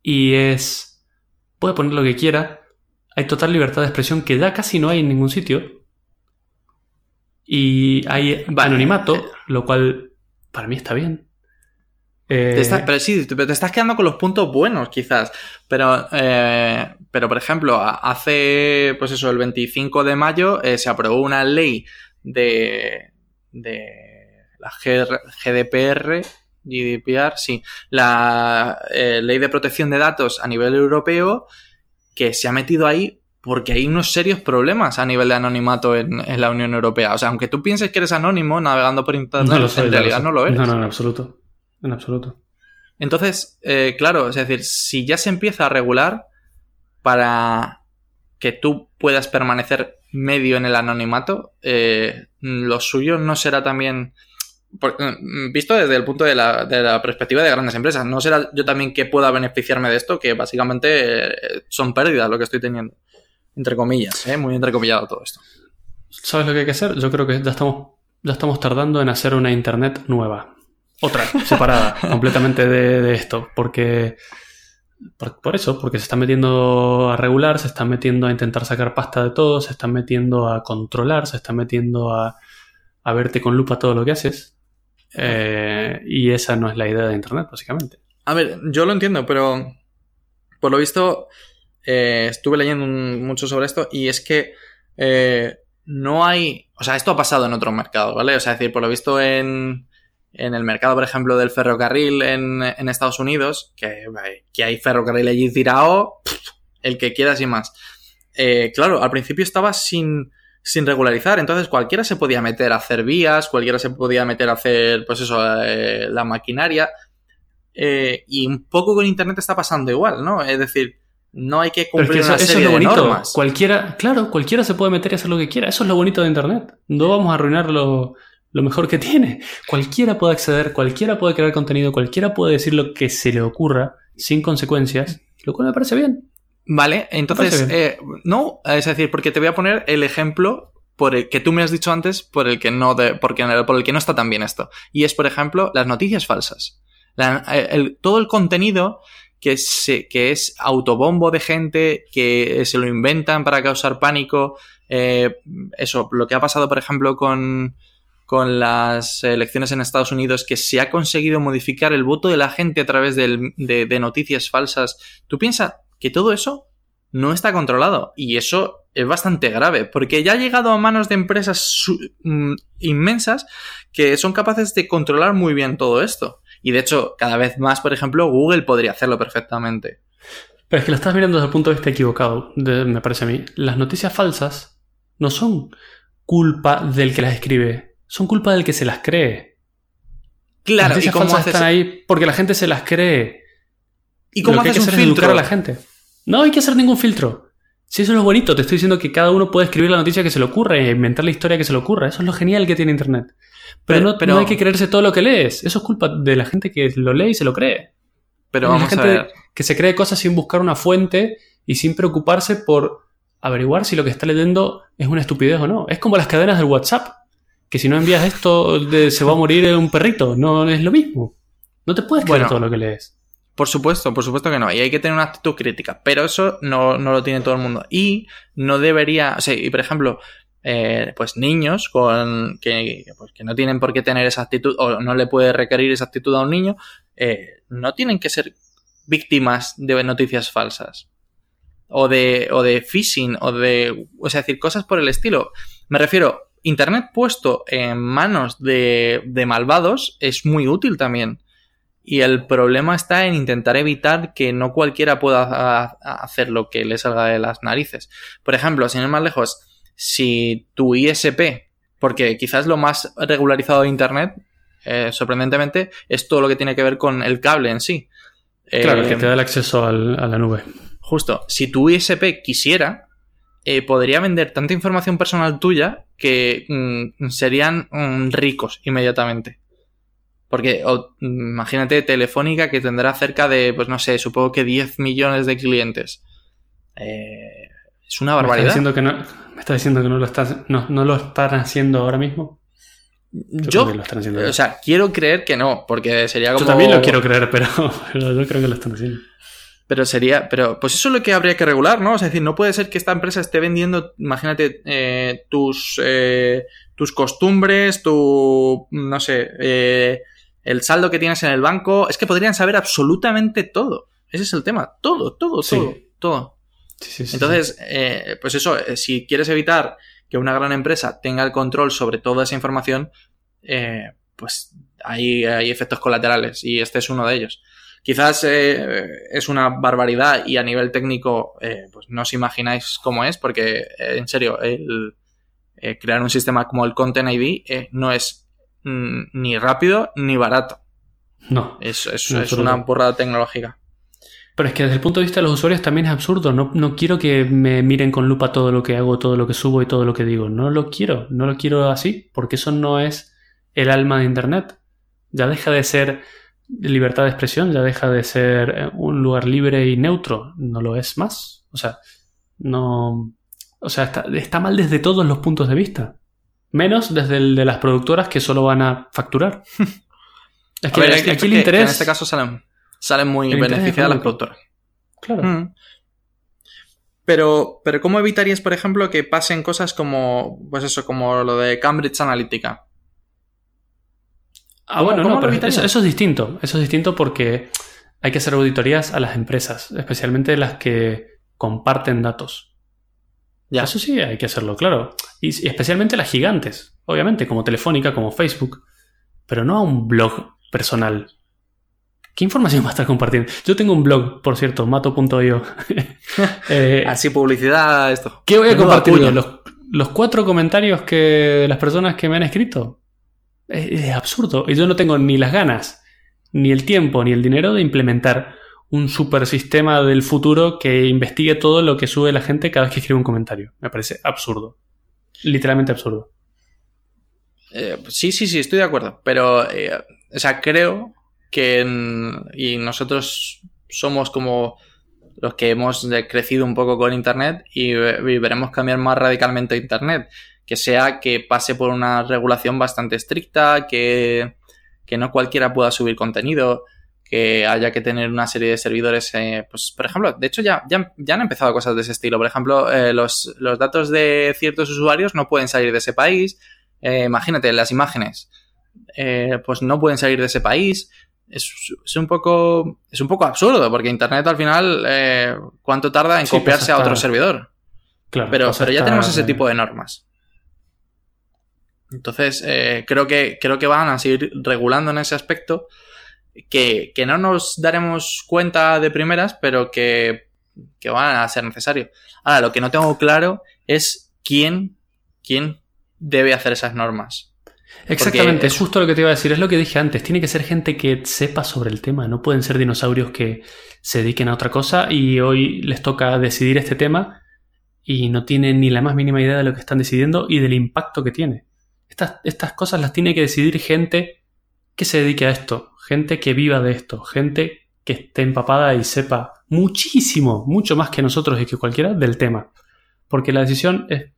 y es. puede poner lo que quiera. Hay total libertad de expresión que ya casi no hay en ningún sitio. Y hay anonimato, lo cual para mí está bien. Eh, pero sí, te, te, estás quedando con los puntos buenos, quizás. Pero, eh, pero por ejemplo, hace, pues eso, el 25 de mayo eh, se aprobó una ley de, de la GDPR, GDPR, sí, la ley de protección de datos a nivel europeo que se ha metido ahí porque hay unos serios problemas a nivel de anonimato en, la Unión Europea. O sea, aunque tú pienses que eres anónimo navegando por Internet, en realidad no lo eres. No, no, en absoluto. En absoluto. Entonces, eh, claro, es decir, si ya se empieza a regular para que tú puedas permanecer medio en el anonimato, eh, lo suyo no será también, mm, visto desde el punto de la, de la, perspectiva de grandes empresas, no será yo también que pueda beneficiarme de esto, que básicamente eh, son pérdidas lo que estoy teniendo. Entre comillas, muy entrecomillado todo esto. ¿Sabes lo que hay que hacer? Yo creo que ya estamos, ya estamos tardando en hacer una Internet nueva otra, separada completamente de, esto, porque por, eso, porque se están metiendo a regular, se están metiendo a intentar sacar pasta de todo, se están metiendo a controlar, se están metiendo a, a verte con lupa todo lo que haces. Eh, y esa no es la idea de Internet, básicamente. A ver, yo lo entiendo, pero por lo visto eh, estuve leyendo mucho sobre esto y es que eh, no hay... O sea, esto ha pasado en otros mercados, ¿vale? O sea, es decir, por lo visto en en el mercado, por ejemplo, del ferrocarril en, en Estados Unidos, que, que, hay ferrocarril allí tirado, el que quieras y más. Eh, claro, al principio estaba sin, sin regularizar, entonces cualquiera se podía meter a hacer vías, cualquiera se podía meter a hacer, pues eso, eh, la maquinaria. Eh, y un poco con Internet está pasando igual, ¿no? Es decir, no hay que cumplir una serie es lo bonito. normas. Cualquiera, claro, cualquiera se puede meter y hacer lo que quiera. Eso es lo bonito de Internet. No vamos a arruinarlo lo mejor que tiene. Cualquiera puede acceder, cualquiera puede crear contenido, cualquiera puede decir lo que se le ocurra sin consecuencias, lo cual me parece bien. Vale, entonces, eh, no, es decir, porque te voy a poner el ejemplo por el que tú me has dicho antes, por el que no, porque, por el que no está tan bien esto. Y es, por ejemplo, las noticias falsas. Eh, todo el contenido que, se, que es autobombo de gente, que se lo inventan para causar pánico. Eh, eso, lo que ha pasado, por ejemplo, con, con las elecciones en Estados Unidos, que se ha conseguido modificar el voto de la gente a través de, noticias falsas. ¿Tú piensas que todo eso no está controlado? Y eso es bastante grave, porque ya ha llegado a manos de empresas mm, inmensas que son capaces de controlar muy bien todo esto. Y de hecho, cada vez más, por ejemplo, Google podría hacerlo perfectamente. Pero es que lo estás mirando desde el punto de vista equivocado, me parece a mí. Las noticias falsas no son culpa del que las escribe son culpa del que se las cree. Claro, ¿y cómo están ahí porque la gente se las cree. ¿Y cómo haces un filtro a la gente? No hay que hacer ningún filtro. Si eso es lo bonito, te estoy diciendo que cada uno puede escribir la noticia que se le ocurre, e inventar la historia que se le ocurra. Eso es lo genial que tiene Internet. Pero, no, hay que creerse todo lo que lees. Eso es culpa de la gente que lo lee y se lo cree. Pero vamos gente a ver. que se cree cosas sin buscar una fuente y sin preocuparse por averiguar si lo que está leyendo es una estupidez o no. Es como las cadenas del WhatsApp que si no envías esto se va a morir un perrito. No es lo mismo. No te puedes creer todo lo que lees. Por supuesto, por supuesto que no. Y hay que tener una actitud crítica. Pero eso no, no lo tiene todo el mundo. Y no debería. O sea, y por ejemplo, eh, pues niños con que, pues que, no tienen por qué tener esa actitud o no le puede requerir esa actitud a un niño, eh, no tienen que ser víctimas de noticias falsas o de, o de phishing o de, o sea, decir, cosas por el estilo. Me refiero, Internet puesto en manos de, de malvados es muy útil también. Y el problema está en intentar evitar que no cualquiera pueda hacer lo que le salga de las narices. Por ejemplo, sin ir más lejos, si tu ISP, porque quizás lo más regularizado de Internet, eh, sorprendentemente, es todo lo que tiene que ver con el cable en sí. Claro, que te da el acceso a la nube. Justo, si tu ISP quisiera, eh, podría vender tanta información personal tuya que mm, serían mm, ricos inmediatamente. Porque imagínate Telefónica que tendrá cerca de, pues no sé, supongo que 10 millones de clientes. Eh, es una barbaridad. diciendo que no, ¿Me estás diciendo que no lo, estás, no, lo están haciendo ahora mismo? Yo, o sea, quiero creer que no, porque sería como... Yo también lo quiero creer, pero, yo creo que lo están haciendo. Pero sería, pero pues eso es lo que habría que regular, ¿no? Es decir, no puede ser que esta empresa esté vendiendo, imagínate, eh, tus, eh, tus costumbres, tu, no sé, eh, el saldo que tienes en el banco. Es que podrían saber absolutamente todo. Ese es el tema. Todo, todo, todo, todo. Entonces, eh, pues eso, eh, si quieres evitar que una gran empresa tenga el control sobre toda esa información, eh, pues hay, hay, efectos colaterales y este es uno de ellos. Quizás es una barbaridad y a nivel técnico pues no os imagináis cómo es, porque en serio, el, crear un sistema como el Content ID no es mm, ni rápido ni barato. No. Es, es una burrada tecnológica. Pero es que desde el punto de vista de los usuarios también es absurdo. No, no, quiero que me miren con lupa todo lo que hago, todo lo que subo y todo lo que digo. No lo quiero. No lo quiero así, porque eso no es el alma de Internet. Ya deja de ser libertad de expresión, ya deja de ser eh, un lugar libre y neutro. No lo es más. O sea, no. O sea, está, está mal desde todos los puntos de vista. Menos desde el de las productoras que solo van a facturar. es que, aquí el interés. en este caso salen salen muy beneficiadas las productoras. Claro. Mm. Pero, pero, ¿cómo evitarías, por ejemplo, que pasen cosas como, pues eso, como lo de Cambridge Analytica? Ah, bueno, no, pero eso, es distinto. Eso es distinto porque hay que hacer auditorías a las empresas, especialmente las que comparten datos. Ya. Eso sí, hay que hacerlo, claro. Y, y especialmente las gigantes, obviamente, como Telefónica, como Facebook. Pero no a un blog personal. ¿Qué información va a estar compartiendo? Yo tengo un blog, por cierto, mato.io. eh, Así publicidad, esto. ¿Qué voy a compartir Los, cuatro comentarios que las personas que me han escrito. Es, absurdo. Y yo no tengo ni las ganas, ni el tiempo, ni el dinero de implementar un super sistema del futuro que investigue todo lo que sube la gente cada vez que escribe un comentario. Me parece absurdo. Literalmente absurdo. Eh, sí, sí, sí, estoy de acuerdo. Pero, eh, o sea, creo que y nosotros somos como los que hemos crecido un poco con Internet y, veremos cambiar más radicalmente Internet. Que sea que pase por una regulación bastante estricta, que, que no cualquiera pueda subir contenido, que haya que tener una serie de servidores, eh, pues por ejemplo, de hecho ya, ya, ya, han empezado cosas de ese estilo. Por ejemplo, eh, los, los, datos de ciertos usuarios no pueden salir de ese país. Eh, imagínate, las imágenes, pues no pueden salir de ese país es, un poco es un poco absurdo porque internet al final eh, cuánto tarda en copiarse a otro servidor claro, pero, pero ya tenemos ese tipo de normas entonces eh, creo que creo que van a seguir regulando en ese aspecto que, no nos daremos cuenta de primeras pero que, que van a ser necesarios ahora lo que no tengo claro es quién quién debe hacer esas normas Exactamente, es justo lo que te iba a decir, es lo que dije antes, tiene que ser gente que sepa sobre el tema, no pueden ser dinosaurios que se dediquen a otra cosa y hoy les toca decidir este tema y no tienen ni la más mínima idea de lo que están decidiendo y del impacto que tiene. Estas, estas cosas las tiene que decidir gente que se dedique a esto, gente que viva de esto, gente que esté empapada y sepa muchísimo, mucho más que nosotros y que cualquiera del tema. Porque la decisión es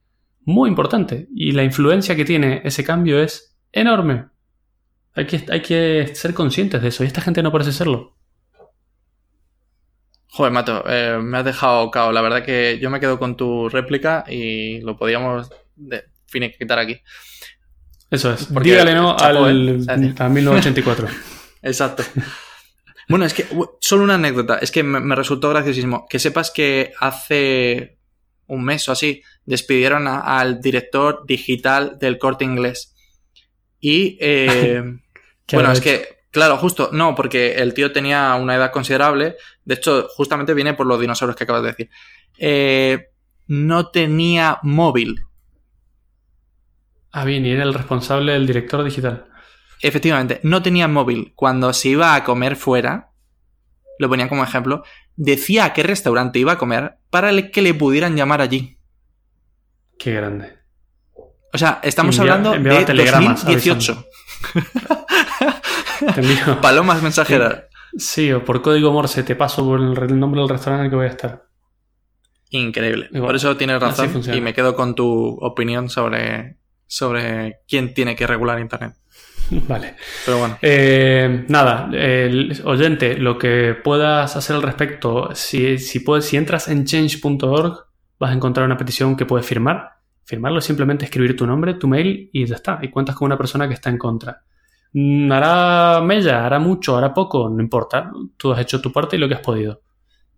muy importante y la influencia que tiene ese cambio es enorme. Hay que, hay que ser conscientes de eso y esta gente no parece serlo. Joder, Mato, eh, me has dejado cao. La verdad que yo me quedo con tu réplica y lo podíamos de, quitar aquí. Eso es. Porque Dígale no al, ¿eh? a 1984. Exacto. Bueno, es que solo una anécdota. Es que me, resultó graciosísimo. Que sepas que hace un mes o así despidieron al director digital del corte inglés. Y eh, bueno, es que, claro, justo, no, porque el tío tenía una edad considerable. De hecho, justamente viene por los dinosaurios que acabas de decir. Eh, no tenía móvil. Ah, bien, y era el responsable del director digital. Efectivamente, no tenía móvil. Cuando se iba a comer fuera, lo ponía como ejemplo, decía a qué restaurante iba a comer para que le pudieran llamar allí. Qué grande. O sea, estamos hablando de 2018. Palomas mensajeras. Sí, o por código Morse te paso por el nombre del restaurante en el que voy a estar. Increíble. por eso tienes razón y me quedo con tu opinión sobre sobre quién tiene que regular Internet. Vale. Pero bueno. Eh, nada, el oyente, lo que puedas hacer al respecto, si, si, puedes, si entras en change.org, vas a encontrar una petición que puedes firmar. Firmarlo es simplemente escribir tu nombre, tu mail y ya está. Y cuentas con una persona que está en contra. Mm, hará mella, hará mucho, hará poco, no importa. Tú has hecho tu parte y lo que has podido.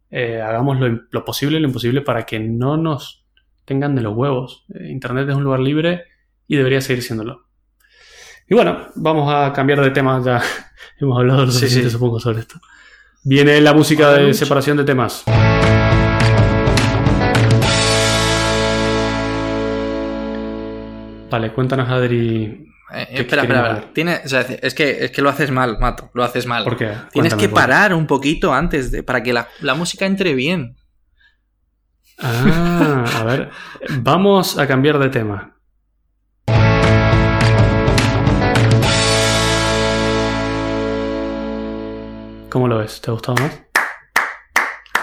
Eh, hagamos lo, lo, posible y lo imposible para que no nos tengan de los huevos. Eh, Internet es un lugar libre y debería seguir siéndolo. Y bueno, vamos a cambiar de tema, ya hemos hablado lo suficiente, supongo, sobre esto. Viene la música de separación de temas. Vale, cuéntanos, Adri. Eh, espera, espera, Tiene, es, que, es que lo haces mal, Mato. Lo haces mal. ¿Por qué? Tienes que parar un poquito antes de, para que la, la música entre bien. Ah, a ver. Vamos a cambiar de tema. ¿Cómo lo ves? ¿Te ha gustado más?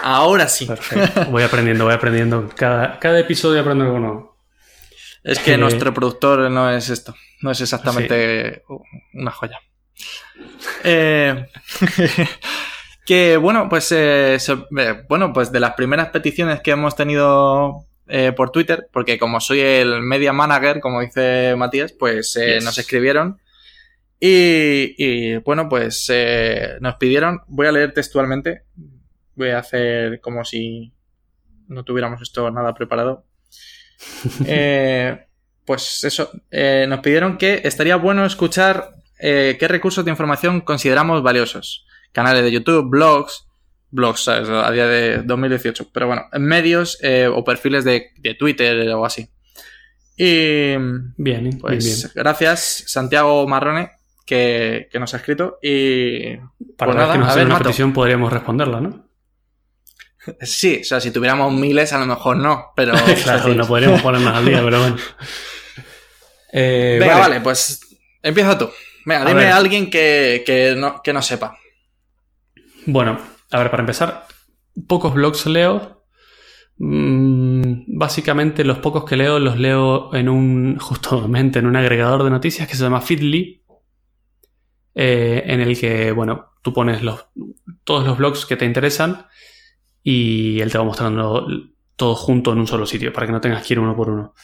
Ahora sí. Perfecto. Voy aprendiendo, voy aprendiendo. Cada, cada episodio aprendo algo nuevo. Es que eh, nuestro productor no es esto. No es exactamente una joya. Eh, que bueno, pues eh, bueno, pues de las primeras peticiones que hemos tenido por Twitter, porque como soy el media manager, como dice Matías, pues nos escribieron y, bueno, pues eh, nos pidieron, voy a leer textualmente, voy a hacer como si no tuviéramos esto nada preparado. Eh, pues eso, eh, nos pidieron que estaría bueno escuchar qué recursos de información consideramos valiosos. Canales de YouTube, blogs, blogs a día de 2018, pero bueno, medios o perfiles de, de Twitter o así. Y bien, pues bien. gracias Santiago Marrone que, nos ha escrito. Y. Para pues que nos una petición podríamos responderla, ¿no? Sí, o sea, si tuviéramos miles, a lo mejor no, pero. claro, no podríamos ponernos al día, pero bueno. Eh, Venga, vale. pues empieza tú. Venga, dime a alguien que, no, que no sepa. Bueno, a ver, para empezar, pocos blogs leo. Mm, básicamente los pocos que leo los leo en un, justamente en un agregador de noticias que se llama Feedly, eh, en el que, bueno, tú pones todos los blogs que te interesan y él te va mostrando todo junto en un solo sitio para que no tengas que ir uno por uno.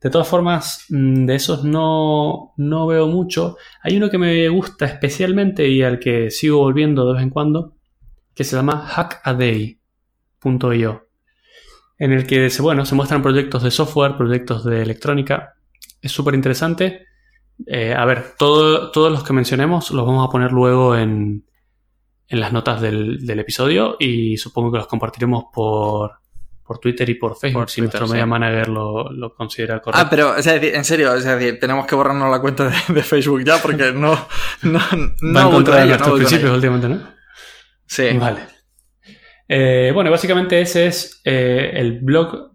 De todas formas, mm, de esos no, no veo mucho. Hay uno que me gusta especialmente y al que sigo volviendo de vez en cuando, que se llama hackaday.io, en el que se, bueno, se muestran proyectos de software, proyectos de electrónica. Es súper interesante eh, a ver, todos los que mencionemos los vamos a poner luego en, en las notas del, episodio y supongo que los compartiremos por, por Twitter y por Facebook si nuestro media manager lo, considera correcto. Ah, pero en serio, es decir, tenemos que borrarnos la cuenta de, Facebook ya porque no, no, no Va en contra de nuestros principios últimamente, ¿no? Sí. Vale. Eh, bueno, básicamente ese es eh, el blog,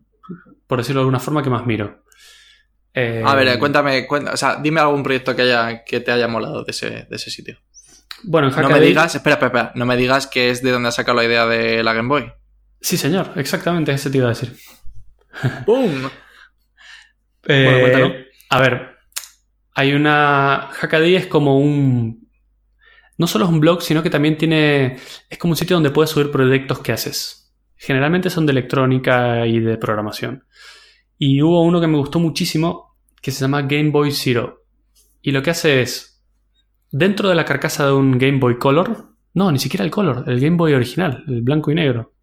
por decirlo de alguna forma, que más miro a ver, eh, cuéntame, o sea, dime algún proyecto que, haya, que te haya molado de ese, de ese sitio. Bueno, en No me digas, espera, espera, espera, no me digas que es de donde has sacado la idea de la Game Boy. Sí, señor, exactamente, ese te iba a decir. ¡Boom! Eh, a ver, hay una. Hackaday es como un. No solo es un blog, sino que también tiene. Es como un sitio donde puedes subir proyectos que haces. Generalmente son de electrónica y de programación. Y hubo uno que me gustó muchísimo que se llama Game Boy Zero. Y lo que hace es. Dentro de la carcasa de un Game Boy Color. No, ni siquiera el Color, el Game Boy original, el blanco y negro.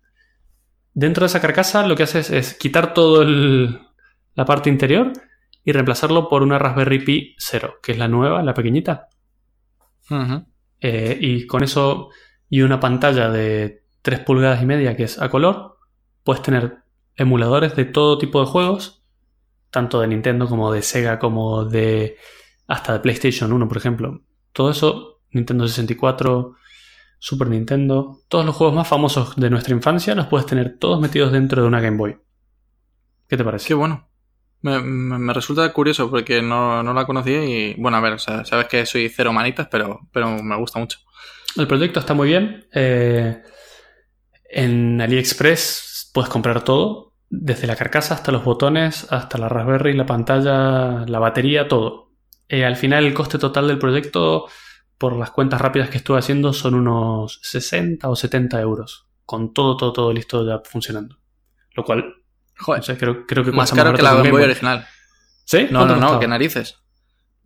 Dentro de esa carcasa lo que hace es, quitar toda la parte interior y reemplazarlo por una Raspberry Pi 0, que es la nueva, la pequeñita. Eh, y con eso y una pantalla de 3 pulgadas y media que es a color, puedes tener emuladores de todo tipo de juegos, tanto de Nintendo como de Sega, como de hasta de PlayStation 1, por ejemplo. Todo eso, Nintendo 64, Super Nintendo, todos los juegos más famosos de nuestra infancia los puedes tener todos metidos dentro de una Game Boy. ¿Qué te parece? Qué bueno. Me, resulta curioso porque no, no, la conocía y, bueno, a ver, sabes que soy cero manitas, pero, pero me gusta mucho. El proyecto está muy bien. Eh, en AliExpress puedes comprar todo, desde la carcasa hasta los botones, hasta la Raspberry, la pantalla, la batería, todo. Eh, al final el coste total del proyecto, por las cuentas rápidas que estuve haciendo, son unos 60 o 70 euros, con todo, todo, todo listo ya funcionando. Lo cual Joder. creo, creo que más caro que la Game Boy original. ¿Sí? No, no, no, qué narices.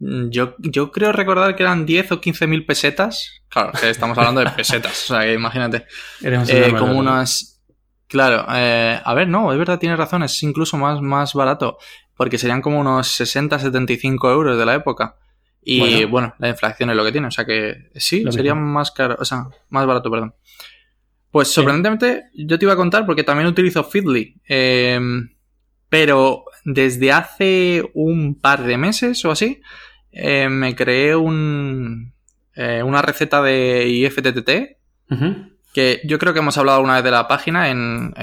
Mm, yo, yo creo recordar que eran 10 o 15 mil pesetas. Claro, que estamos hablando de pesetas. o sea, que imagínate. Eh, como unas. Claro, eh, a ver, no, es verdad, tienes razón, es incluso más, más barato. Porque serían como unos 60, 75 euros de la época. Y bueno, la inflación es lo que tiene. O sea que sí, sería más caro. O sea, más barato, perdón. Pues sorprendentemente, yo te iba a contar porque también utilizo Feedly. Em, pero desde hace un par de meses o así, em, me creé un, eh, una receta de IFTTT. Que yo creo que hemos hablado una vez de la página en,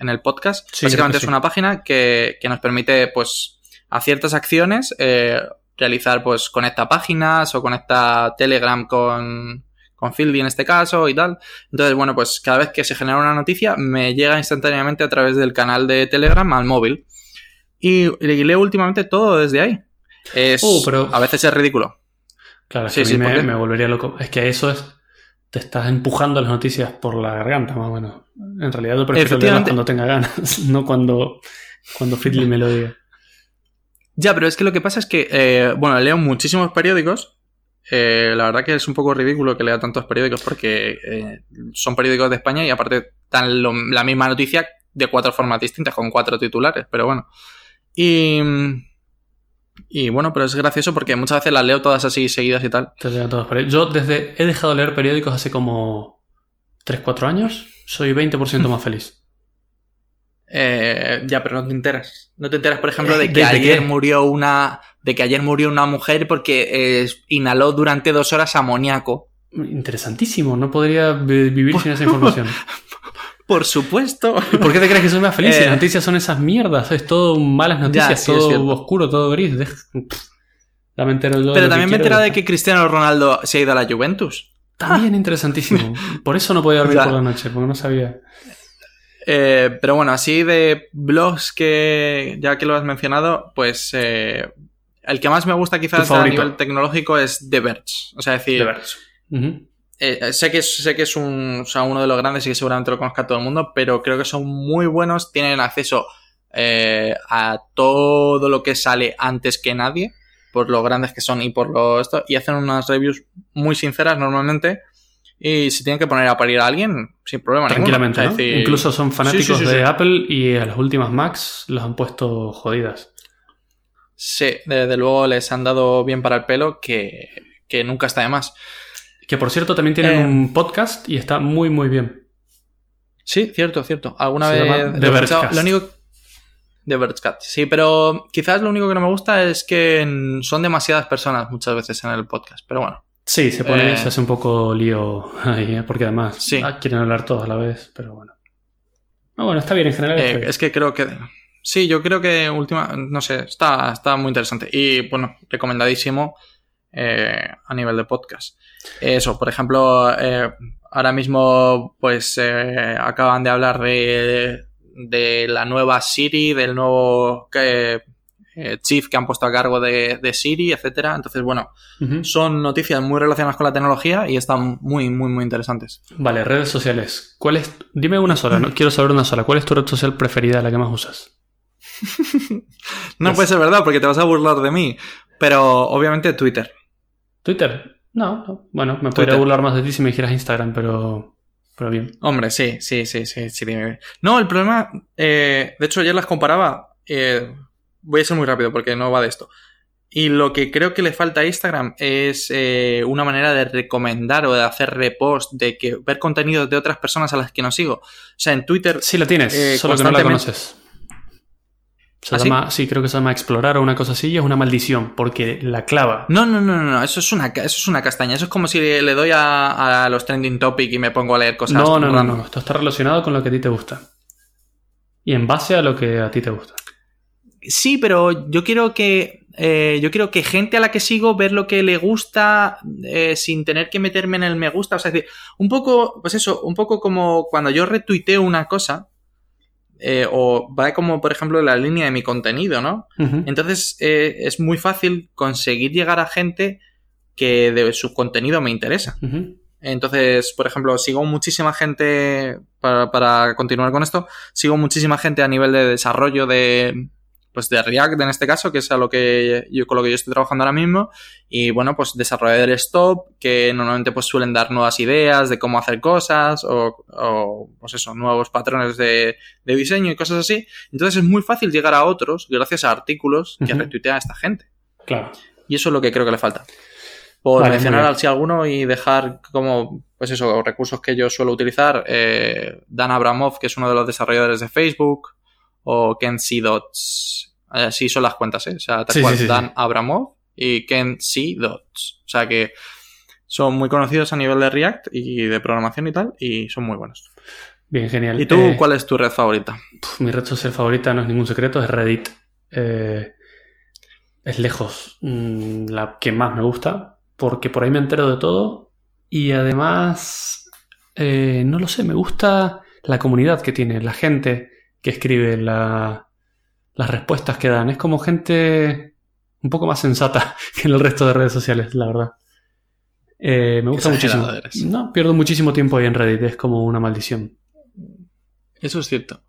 el podcast. Básicamente es una página que, nos permite, pues, a ciertas acciones eh, realizar, pues, conecta páginas o conecta Telegram con, con Fieldy en este caso y tal. Entonces, bueno, pues cada vez que se genera una noticia me llega instantáneamente a través del canal de Telegram al móvil. Y, leo últimamente todo desde ahí. Es, uh, pero... A veces es ridículo. Claro, sí, sí, me, me, volvería loco. Es que eso es... Te estás empujando las noticias por la garganta, más o menos. En realidad yo prefiero leerlas cuando tenga ganas, no cuando, cuando me lo diga. Ya, pero es que lo que pasa es que, eh, bueno, leo muchísimos periódicos eh, la verdad que es un poco ridículo que lea tantos periódicos porque eh, son periódicos de España y aparte dan la misma noticia de cuatro formas distintas, con cuatro titulares, pero bueno. Y, y bueno, pero es gracioso porque muchas veces las leo todas así seguidas y tal. Yo desde he dejado de leer periódicos hace como 3-4 años, soy 20% más feliz. Eh, ya, pero no te enteras. No te enteras, por ejemplo, de que ayer murió una. De que ayer murió una mujer porque eh, inhaló durante dos horas amoníaco. Interesantísimo, no podría vivir sin esa información. Por supuesto. ¿Y por qué te crees que soy más feliz? Las eh, noticias son esas mierdas, es todo malas noticias, todo oscuro, todo gris. Pero también me entera de que Cristiano Ronaldo se ha ido a la Juventus. También interesantísimo. Por eso no podía dormir por la noche, porque no sabía. Eh, pero bueno, así de blogs que ya que lo has mencionado, pues eh, el que más me gusta quizás a nivel tecnológico es The Verge. O sea, decir... The Verge. Eh, sé, que sé que es un, uno de los grandes y que seguramente lo conozca todo el mundo, pero creo que son muy buenos, tienen acceso a todo lo que sale antes que nadie, por lo grandes que son y por lo esto, y hacen unas reviews muy sinceras normalmente y si tienen que poner a parir a alguien, sin problema Tranquilamente, Incluso son fanáticos de Apple y a las últimas Macs los han puesto jodidas. Sí, desde luego les han dado bien para el pelo, que, nunca está de más. Que por cierto también tienen eh, un podcast y está muy, muy bien. Sí, cierto, cierto. Alguna vez. De Lo único. De Birdscat. Sí, pero quizás lo único que no me gusta es que son demasiadas personas muchas veces en el podcast. Pero bueno. Sí, se pone, eh, se hace un poco lío ahí, ¿eh? porque además quieren hablar todos a la vez, pero bueno. Ah, bueno, está bien en general. Eh, es que creo que. Sí, yo creo que última. No sé, está, está muy interesante. Y bueno, recomendadísimo a nivel de podcast. Eso, por ejemplo, ahora mismo, pues acaban de hablar de, de la nueva Siri, del nuevo eh, chief que han puesto a cargo de, de Siri, etcétera. Entonces, bueno, son noticias muy relacionadas con la tecnología y están muy, muy, muy interesantes. Vale, redes sociales. ¿Cuál es? Dime una sola, no quiero saber una sola. ¿Cuál es tu red social preferida, la que más usas? No Pues- puede ser verdad porque te vas a burlar de mí, pero obviamente Twitter. ¿Twitter? No, no. Bueno, me podría burlar más de ti si me dijeras Instagram, pero. Pero bien. Hombre, sí, sí, sí, sí, sí. dime. No, el problema, eh, de hecho ayer las comparaba, eh, voy a ser muy rápido porque no va de esto. Y lo que creo que le falta a Instagram es eh, una manera de recomendar o de hacer repost, de que ver contenidos de otras personas a las que no sigo. O sea, en Twitter Sí la tienes, Eh, solo que no la conoces. Se ¿Ah, sí? llama, sí, creo que se llama explorar o una cosa así y es una maldición, porque la clava. No, no, no, no, no, eso es una, eso es una castaña. Eso es como si le doy a, a los trending topic y me pongo a leer cosas. No, no, no, no. Esto está relacionado con lo que a ti te gusta. Y en base a lo que a ti te gusta. Sí, pero yo quiero que. eh, yo quiero que gente a la que sigo ver lo que le gusta eh, sin tener que meterme en el me gusta. O sea, es decir, un poco, pues eso, un poco como cuando yo retuiteo una cosa. eh, o va como, por ejemplo, la línea de mi contenido, ¿no? Entonces eh, es muy fácil conseguir llegar a gente que de su contenido me interesa. Entonces, por ejemplo, sigo muchísima gente, para, para continuar con esto, sigo muchísima gente a nivel de desarrollo de, pues de React en este caso, que es a lo que yo, con lo que yo estoy trabajando ahora mismo. Y bueno, pues desarrolladores top, que normalmente pues suelen dar nuevas ideas de cómo hacer cosas, o, o pues eso, nuevos patrones de, de diseño y cosas así. Entonces es muy fácil llegar a otros gracias a artículos que Ujú. retuitea esta gente. Claro. Y eso es lo que creo que le falta. Por Vale, mencionar así alguno y dejar como, pues eso, recursos que yo suelo utilizar, eh, Dan Abramov, que es uno de los desarrolladores de Facebook, o Ken C. Dots. Así son las cuentas, ¿eh? O sea, tal Sí, cual, sí, sí, Dan. Abramov y Ken C. Dots. O sea que son muy conocidos a nivel de React y de programación y tal, y son muy buenos. Bien, genial. ¿Y tú Eh, cuál es tu red favorita? mi red social favorita no es ningún secreto, es Reddit. Eh, es lejos mm, la que más me gusta, porque por ahí me entero de todo. Y además, eh, no lo sé, me gusta la comunidad que tiene, la gente que escribe, la- las respuestas que dan. Es como gente un poco más sensata que en el resto de redes sociales, la verdad. Eh, me gusta muchísimo. eres. No, pierdo muchísimo tiempo ahí en Reddit, es como una maldición. Eso es cierto.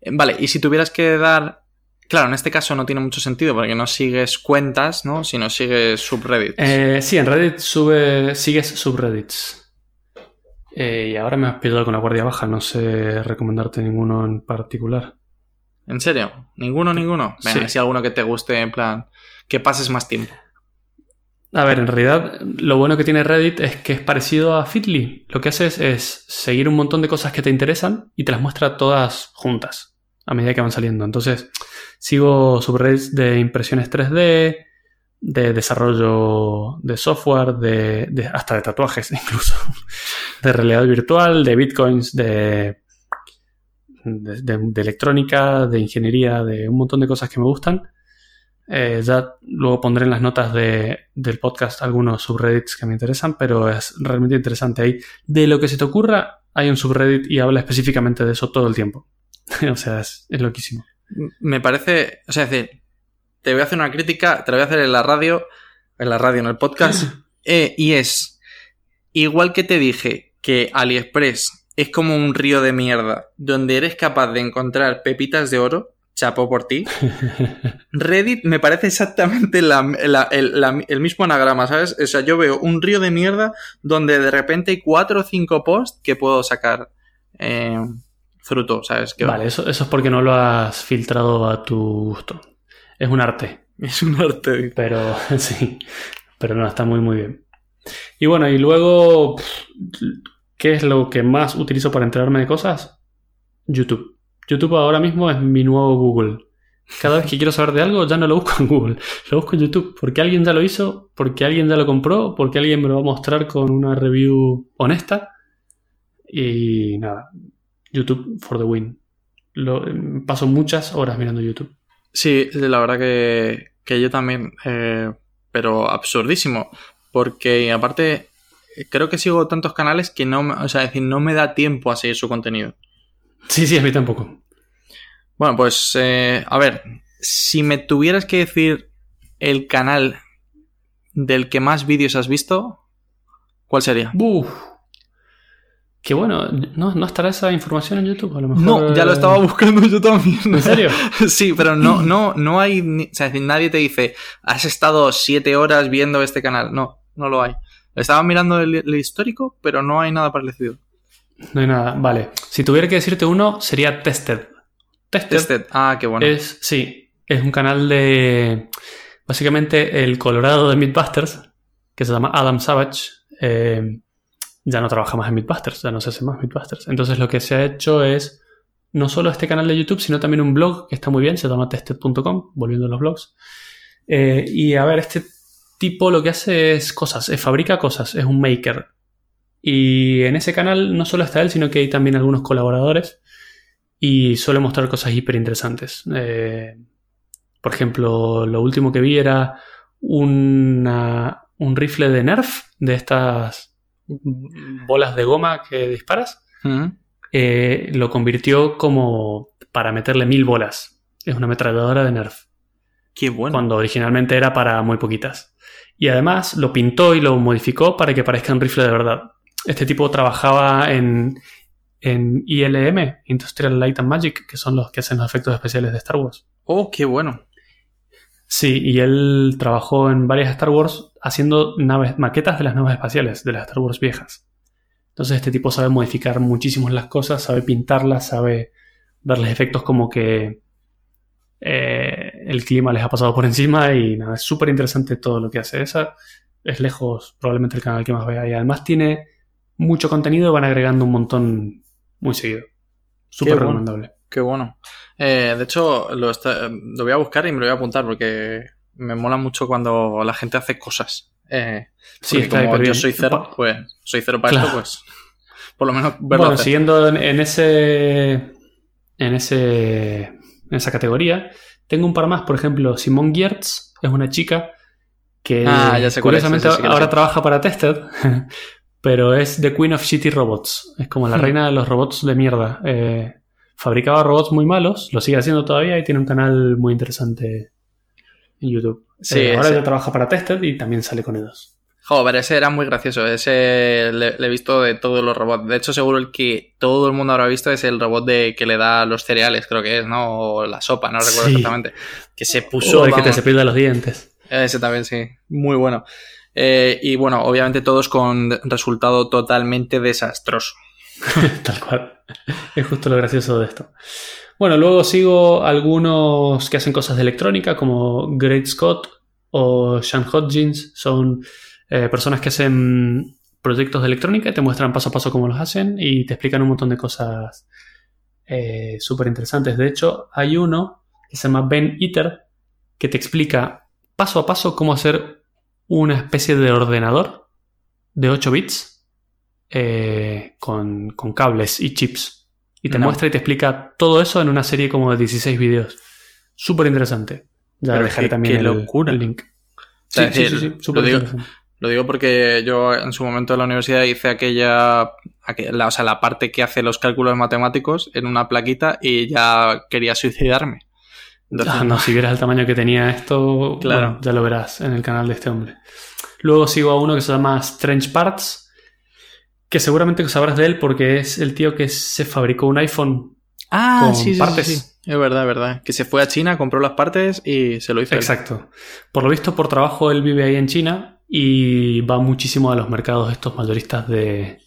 Eh, Vale, y si tuvieras que dar. Claro, en este caso no tiene mucho sentido porque no sigues cuentas, ¿no? Sino sigues subreddits. Eh, sí, en Reddit sube, sigues subreddits. Eh, y ahora me has pillado con la guardia baja, no sé recomendarte ninguno en particular. ¿En serio? ¿Ninguno, ninguno? Venga, Sí. si alguno que te guste, en plan, que pases más tiempo. A ver, en realidad lo bueno que tiene Reddit es que es parecido a Fitly. Lo que haces es seguir un montón de cosas que te interesan y te las muestra todas juntas a medida que van saliendo. Entonces, sigo subreddits de impresiones 3D, de desarrollo de software, de, hasta de tatuajes incluso, de realidad virtual, de bitcoins, de, de, electrónica, de ingeniería, de un montón de cosas que me gustan. Eh, ya luego pondré en las notas de- del podcast algunos subreddits que me interesan, pero es realmente interesante ahí. De lo que se te ocurra, hay un subreddit y habla específicamente de eso todo el tiempo. o sea, es, es loquísimo. Me parece. O sea, es decir, te voy a hacer una crítica, te la voy a hacer en la radio, en la radio, en el podcast, eh, y es. Igual que te dije que AliExpress es como un río de mierda donde eres capaz de encontrar pepitas de oro, chapo por ti. Reddit me parece exactamente la- la- el, la- el mismo anagrama, ¿sabes? O sea, yo veo un río de mierda donde de repente hay cuatro o cinco posts que puedo sacar eh, fruto, ¿sabes? Que Vale, eso, eso es porque no lo has filtrado a tu gusto. Es un arte. Es un arte. Pero sí, pero no, está muy, muy bien. Y bueno, y luego, ¿qué es lo que más utilizo para enterarme de cosas? YouTube. YouTube ahora mismo es mi nuevo Google. Cada vez que quiero saber de algo, ya no lo busco en Google, lo busco en YouTube. Porque alguien ya lo hizo, porque alguien ya lo compró, porque alguien me lo va a mostrar con una review honesta. Y nada, YouTube for the win. Lo, paso muchas horas mirando YouTube. Sí, la verdad que, que yo también, eh, pero absurdísimo, porque aparte creo que sigo tantos canales que no, me- o sea, es decir, no me da tiempo a seguir su contenido. Sí, sí, a mí tampoco. Bueno, pues, eh, a ver, Si me tuvieras que decir el canal del que más vídeos has visto, ¿cuál sería? Uf. Que bueno, ¿no, ¿no estará esa información en YouTube? A lo mejor, No, ya lo eh, estaba buscando yo también. ¿En serio? Sí, pero no, no, no hay, ni- o sea, es decir, nadie te dice, has estado siete horas viendo este canal. No, no lo hay. Estaba mirando el, el histórico, pero no hay nada parecido. No hay nada. Vale. Si tuviera que decirte uno, sería Tested. Tested, Tested. Ah, qué bueno. es, sí, es un canal de. Básicamente el Colorado de Mythbusters, que se llama Adam Savage, eh, ya no trabaja más en Mythbusters, ya no se hace más Mythbusters. Entonces lo que se ha hecho es no solo este canal de YouTube, sino también un blog que está muy bien, se llama tested.com, volviendo a los blogs. Eh, y a ver, este tipo lo que hace es cosas, eh, fabrica cosas, es un maker. Y en ese canal no solo está él, sino que hay también algunos colaboradores y suele mostrar cosas hiper interesantes. Eh, por ejemplo, lo último que vi era un rifle de Nerf, de estas bolas de goma que disparas. Eh, lo convirtió como para meterle mil bolas. Es una ametralladora de Nerf Qué bueno. cuando originalmente era para muy poquitas. Y además lo pintó y lo modificó para que parezca un rifle de verdad. Este tipo trabajaba en, en ILM, Industrial Light and Magic, que son los que hacen los efectos especiales de Star Wars. Oh, qué bueno. Sí, y él trabajó en varias Star Wars haciendo naves, maquetas de las naves espaciales, de las Star Wars viejas. Entonces este tipo sabe modificar muchísimo las cosas, sabe pintarlas, sabe darles efectos como que eh, el clima les ha pasado por encima y nada, es súper interesante todo lo que hace. Esa es lejos probablemente el canal que más vea y además tiene mucho contenido y van agregando un montón muy seguido. Súper bueno. Qué bueno. Eh, de hecho, lo, está- lo voy a buscar y me lo voy a apuntar porque me mola mucho cuando la gente hace cosas. Eh, Sí, como yo soy cero, pues soy cero para Claro. esto, pues por lo menos verlo Bueno, hacer. siguiendo en, en ese. En ese. En esa categoría. Tengo un par más, por ejemplo, Simone Giertz es una chica que Ah, ya sé cuál es, curiosamente sí ahora trabaja para Tested, pero es The Queen of Shitty Robots. Es como la Hmm. reina de los robots de mierda. Eh, fabricaba robots muy malos, lo sigue haciendo todavía y tiene un canal muy interesante en YouTube. Sí, Eh, ahora ese- ya trabaja para Tested y también sale con ellos. Joder, ese era muy gracioso. Ese le, le he visto de todos los robots. De hecho, seguro el que todo el mundo habrá visto es el robot de que le da los cereales, creo que es, ¿no? O la sopa, no recuerdo Sí. exactamente. Que se puso. O el que te vamos, cepilla los dientes. Ese también, sí. Muy bueno. Eh, y bueno, obviamente todos con resultado totalmente desastroso. Tal cual. Es justo lo gracioso de esto. Bueno, luego sigo algunos que hacen cosas de electrónica, como Great Scott o Sean Hodgins. Son eh, personas que hacen proyectos de electrónica y te muestran paso a paso cómo los hacen y te explican un montón de cosas eh, súper interesantes. De hecho, hay uno que se llama Ben Eater que te explica paso a paso cómo hacer una especie de ordenador de 8 bits eh, con, con cables y chips. Y te No. muestra y te explica todo eso en una serie como de 16 vídeos. Súper interesante. Ya Pero dejaré qué- también qué el, locura. el link. Sea, Sí, sí, el- sí, sí, lo digo-. Lo digo porque yo en su momento en la universidad hice aquella, aqu- la, o sea, la parte que hace los cálculos matemáticos en una plaquita y ya quería suicidarme. Entonces, Ah, no, si vieras el tamaño que tenía esto, Claro. bueno, ya lo verás en el canal de este hombre. Luego sigo a uno que se llama Strange Parts, que seguramente sabrás de él porque es el tío que se fabricó un iPhone. Ah, con sí, sí, sí, partes. sí. Es verdad, es verdad. Que se fue a China, compró las partes y se lo hizo. él. Exacto. Por lo visto, por trabajo, él vive ahí en China y va muchísimo a los mercados estos mayoristas de,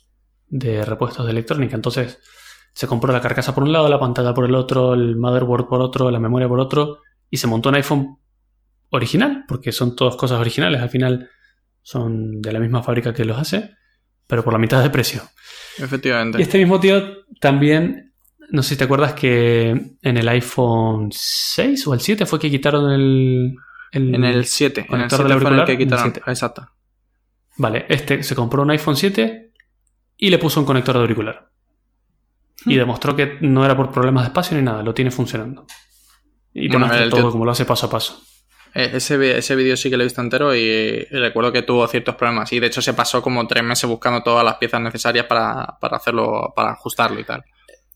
de repuestos de electrónica. Entonces, se compró la carcasa por un lado, la pantalla por el otro, el motherboard por otro, la memoria por otro, y se montó un iPhone original, porque son todas cosas originales. Al final son de la misma fábrica que los hace, pero por la mitad de precio. Efectivamente. Y este mismo tío también, no sé si te acuerdas que en el iPhone 6 o el 7 fue que quitaron el... En el 7. En el conector 7 del fue el que el quitaron. 7. Exacto. Vale, este se compró un iPhone 7 y le puso un conector de auricular. Y Hmm. demostró que no era por problemas de espacio ni nada, lo tiene funcionando. Y te Bueno, muestra el todo tío- como lo hace paso a paso. Eh, Ese, ese vídeo sí que lo he visto entero y, y recuerdo que tuvo ciertos problemas. Y de hecho se pasó como tres meses buscando todas las piezas necesarias para, para hacerlo, para ajustarlo y tal.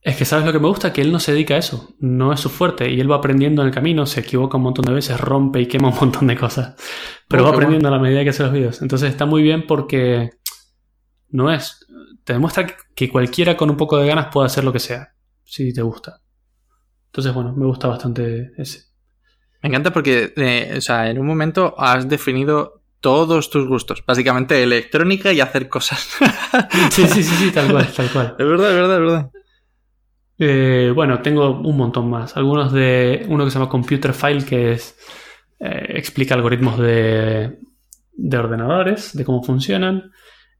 Es que sabes lo que me gusta, que él no se dedica a eso, no es su fuerte y él va aprendiendo en el camino, se equivoca un montón de veces, rompe y quema un montón de cosas, pero va aprendiendo a la medida que hace los vídeos. Entonces está muy bien porque no es, te demuestra que cualquiera con un poco de ganas puede hacer lo que sea, si te gusta. Entonces bueno, me gusta bastante ese. Me encanta porque, eh, o sea, en un momento has definido todos tus gustos. Básicamente electrónica y hacer cosas. Sí, sí, sí, sí, tal cual, tal cual. es verdad, es verdad, es verdad. Eh, bueno, tengo un montón más. Algunos de uno que se llama Computer File, que es eh, explica algoritmos de, de ordenadores, de cómo funcionan.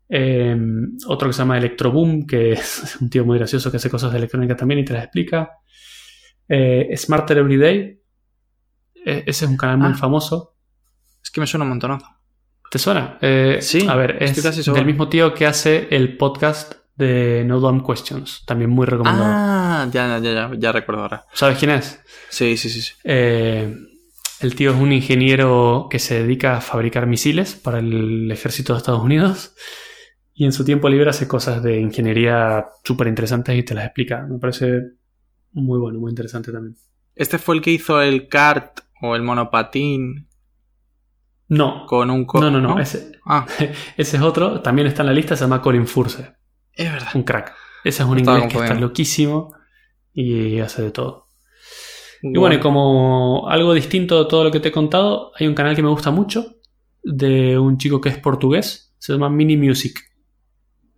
Eh, otro que se llama Electroboom, que es un tío muy gracioso que hace cosas de electrónica también y te las explica. Smarter Everyday. Eh, ese es un canal muy Ah. famoso. Es que me suena un montonazo. ¿Te suena? Eh, Sí, A ver, es casi del mismo tío que hace el podcast de No Dumb Questions. También muy recomendado. Ah, ya, ya, ya, ya recuerdo ahora. ¿Sabes quién es? Sí, sí, sí. sí. Eh, el tío es un ingeniero que se dedica a fabricar misiles para el ejército de Estados Unidos y en su tiempo libre hace cosas de ingeniería súper interesantes y te las explica. Me parece muy bueno, muy interesante también. Este fue el que hizo el kart o el monopatín No, con un... co- no, no, no. Ese, Ah, ese es otro. También está en la lista, se llama Colin Furse. es verdad. Un crack. Ese es un Estaba inglés que está loquísimo y hace de todo. Y bueno, y como algo distinto de todo lo que te he contado, hay un canal que me gusta mucho de un chico que es portugués, se llama Mini Music.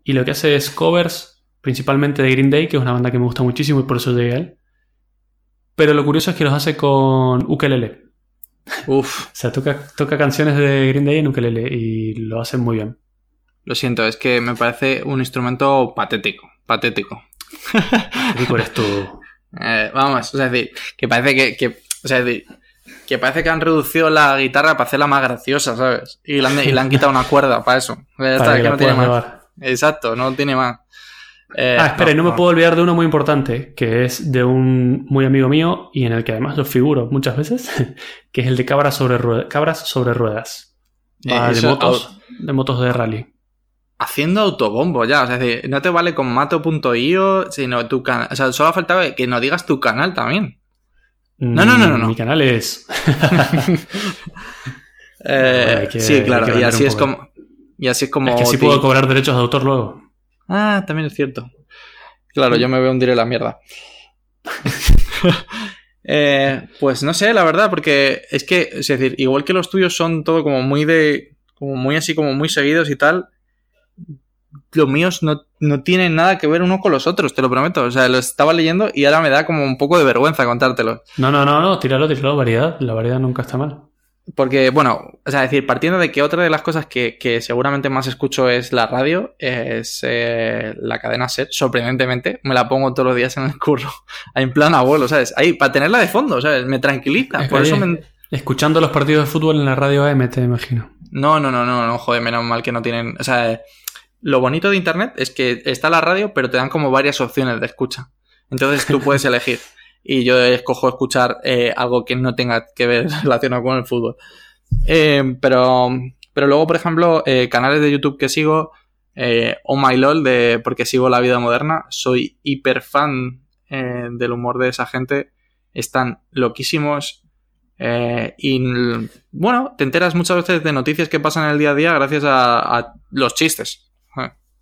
Y lo que hace es covers, principalmente de Green Day, que es una banda que me gusta muchísimo y por eso llegué a él. Pero lo curioso es que los hace con ukelele. Uf, O sea, toca, toca canciones de Green Day en ukelele y lo hacen muy bien. lo siento, es que me parece un instrumento patético, patético. ¿Qué rico eres tú? Eh, vamos, o sea, es decir, que parece que, que- o sea, es decir, que parece que han reducido la guitarra para hacerla más graciosa, ¿sabes? Y le han, y le han quitado una cuerda para eso. O sea, ya está, Para que no tiene más. llevar. Exacto, no tiene más. Eh, Ah, espera, y no me puedo olvidar de uno muy importante, que es de un muy amigo mío y en el que además lo figuro muchas veces, que es el de cabras sobre ruedas. Cabras sobre ruedas. Va Eh, de motos, de motos de rally. Haciendo autobombo ya, o sea, es decir, no te vale con mato.io, sino tu canal. O sea, solo faltaba que nos digas tu canal también. No, no, no, no, Mm, no. Mi canal es. Eh, Bueno, hay que- sí, claro, y así es como. Y así es como. es que así puedo cobrar derechos de autor luego. Ah, también es cierto. Claro, yo me veo hundir en la mierda. Eh, pues no sé, la verdad, porque es que, es decir, igual que los tuyos son todo como muy de. como muy así, como muy seguidos y tal. Los míos no, no tienen nada que ver uno con los otros, te lo prometo. O sea, lo estaba leyendo y ahora me da como un poco de vergüenza contártelo. No, no, no, no, tíralo, tíralo, variedad. La variedad nunca está mal. Porque, bueno, o sea, decir, partiendo de que otra de las cosas que, que seguramente más escucho es la radio, es eh, la cadena SER, sorprendentemente, me la pongo todos los días en el curro, en plan abuelo, ¿sabes? Ahí, para tenerla de fondo, ¿sabes? Me tranquiliza, por Oye, eso me... Escuchando los partidos de fútbol en la radio AM, te imagino. No, no, no, no, no, joder, menos mal que no tienen... O sea, lo bonito de Internet es que está la radio, pero te dan como varias opciones de escucha. Entonces tú puedes elegir. Y yo escojo escuchar eh, algo que no tenga que ver relacionado con el fútbol. Eh, pero, pero luego, por ejemplo, eh, canales de YouTube que sigo, Oh My LOL, de, porque sigo la vida moderna, soy hiper fan del humor de esa gente, están loquísimos. y bueno, te enteras muchas veces de noticias que pasan en el día a día gracias a, los chistes.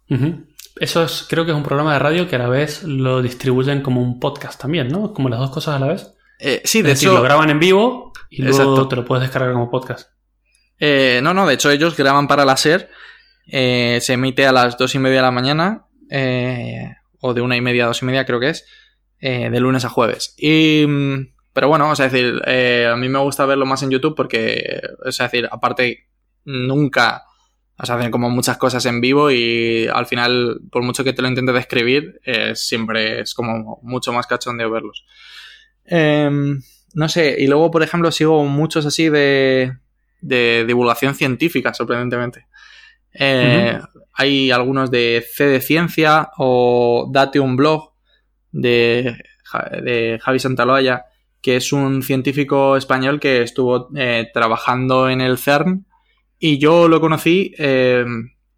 Ujú. Eso es, creo que es un programa de radio que a la vez lo distribuyen como un podcast también, ¿no? Como las dos cosas a la vez. Eh, sí, Es de decir, hecho, lo graban en vivo y luego Exacto. te lo puedes descargar como podcast. eh, no, no, de hecho ellos graban para la SER, eh, se emite a las dos y media de la mañana, eh, o de una y media a dos y media creo que es, eh, de lunes a jueves. Y, mm, pero bueno, o sea, es decir, eh, a mí me gusta verlo más en YouTube porque, o sea, es decir, aparte, nunca, o sea, hacen como muchas cosas en vivo y al final, por mucho que te lo intentes describir, eh, siempre es como mucho más cachondeo verlos. Em, no sé, y luego, por ejemplo, sigo muchos así de, de divulgación científica, sorprendentemente. Eh, Hay algunos de C de Ciencia o Date un blog de, de Javi Santaloaya, que es un científico español que estuvo eh, trabajando en el CERN y yo lo conocí, eh,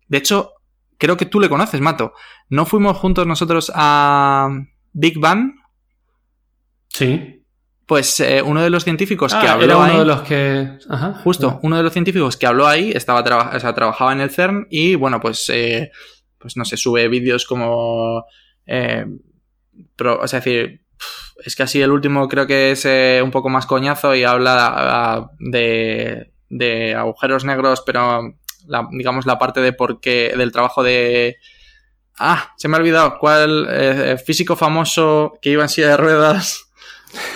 de hecho, creo que tú le conoces, Mato. ¿No fuimos juntos nosotros a, Big Bang. Sí. Pues eh, uno de los científicos que Ah, habló era uno ahí- de los que. Ajá. Justo, uno de los científicos que habló ahí estaba traba- o sea, trabajaba en el CERN y, bueno, pues, eh, pues no sé, sube vídeos como... pro- o sea, es decir, es que así el último creo que es un poco más coñazo y habla ah, de, de agujeros negros, pero la- digamos la parte de por qué, del trabajo de... Ah, se me ha olvidado, ¿cuál eh, físico famoso que iba en silla de ruedas?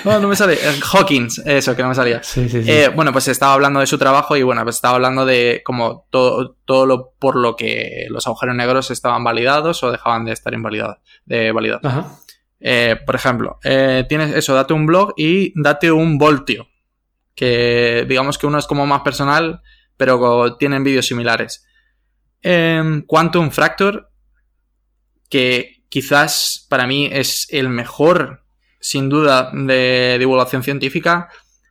No, no me sale. Eh, Hawkins, eso, que no me salía. Sí, sí, sí. Eh, bueno, pues estaba hablando de su trabajo y bueno, pues estaba hablando de como todo, todo lo por lo que los agujeros negros estaban validados o dejaban de estar invalidados, de validados. Eh, por ejemplo, eh, tienes eso, date un blog y date un voltio. Que digamos que uno es como más personal, pero tienen vídeos similares. Em, Quantum Fracture, que quizás para mí es el mejor, sin duda, de divulgación científica.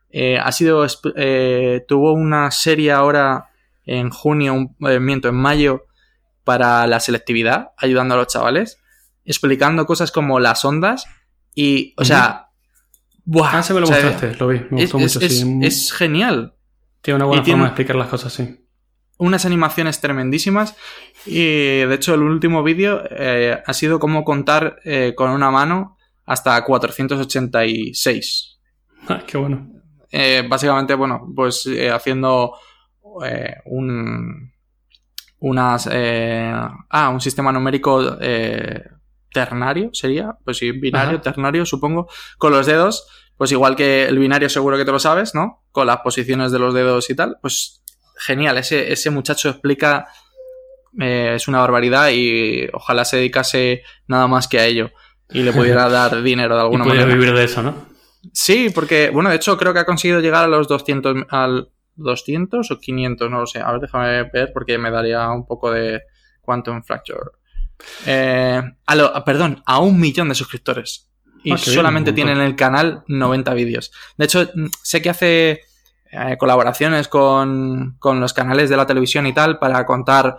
Eh, ha sido. eh, tuvo una serie ahora en junio, un, eh, miento, en mayo, para la selectividad, ayudando a los chavales, explicando cosas como las ondas. Y, o sea. Buah, Ah, se me lo o sea, lo vi. Me gustó es- mucho. es- sí. es genial. Tiene una buena y tiene- forma de explicar las cosas, sí. Unas animaciones tremendísimas. Y de hecho, el último vídeo eh, ha sido como contar eh, con una mano hasta 486. Ah, qué bueno. Eh, básicamente, bueno, pues haciendo un. Unas. ah, un sistema numérico ternario, sería. Pues sí, binario, Ajá. ternario, supongo. Con los dedos. Pues igual que el binario, seguro que te lo sabes, ¿no? Con las posiciones de los dedos y tal. Pues genial, ese, ese muchacho explica. eh, es una barbaridad y ojalá se dedicase nada más que a ello. Y le pudiera dar dinero de Y alguna pudiera manera. vivir de eso, ¿no? Sí, porque, bueno, de hecho creo que ha conseguido llegar a los 200, al 200 o 500, no lo sé. A ver, déjame ver porque me daría un poco de Quantum Fracture. Eh, a lo- perdón, a un millón de suscriptores. Y Ah, bien, solamente un tiene en el canal 90 vídeos. De hecho, mm, sé que hace eh, colaboraciones con, con los canales de la televisión y tal para contar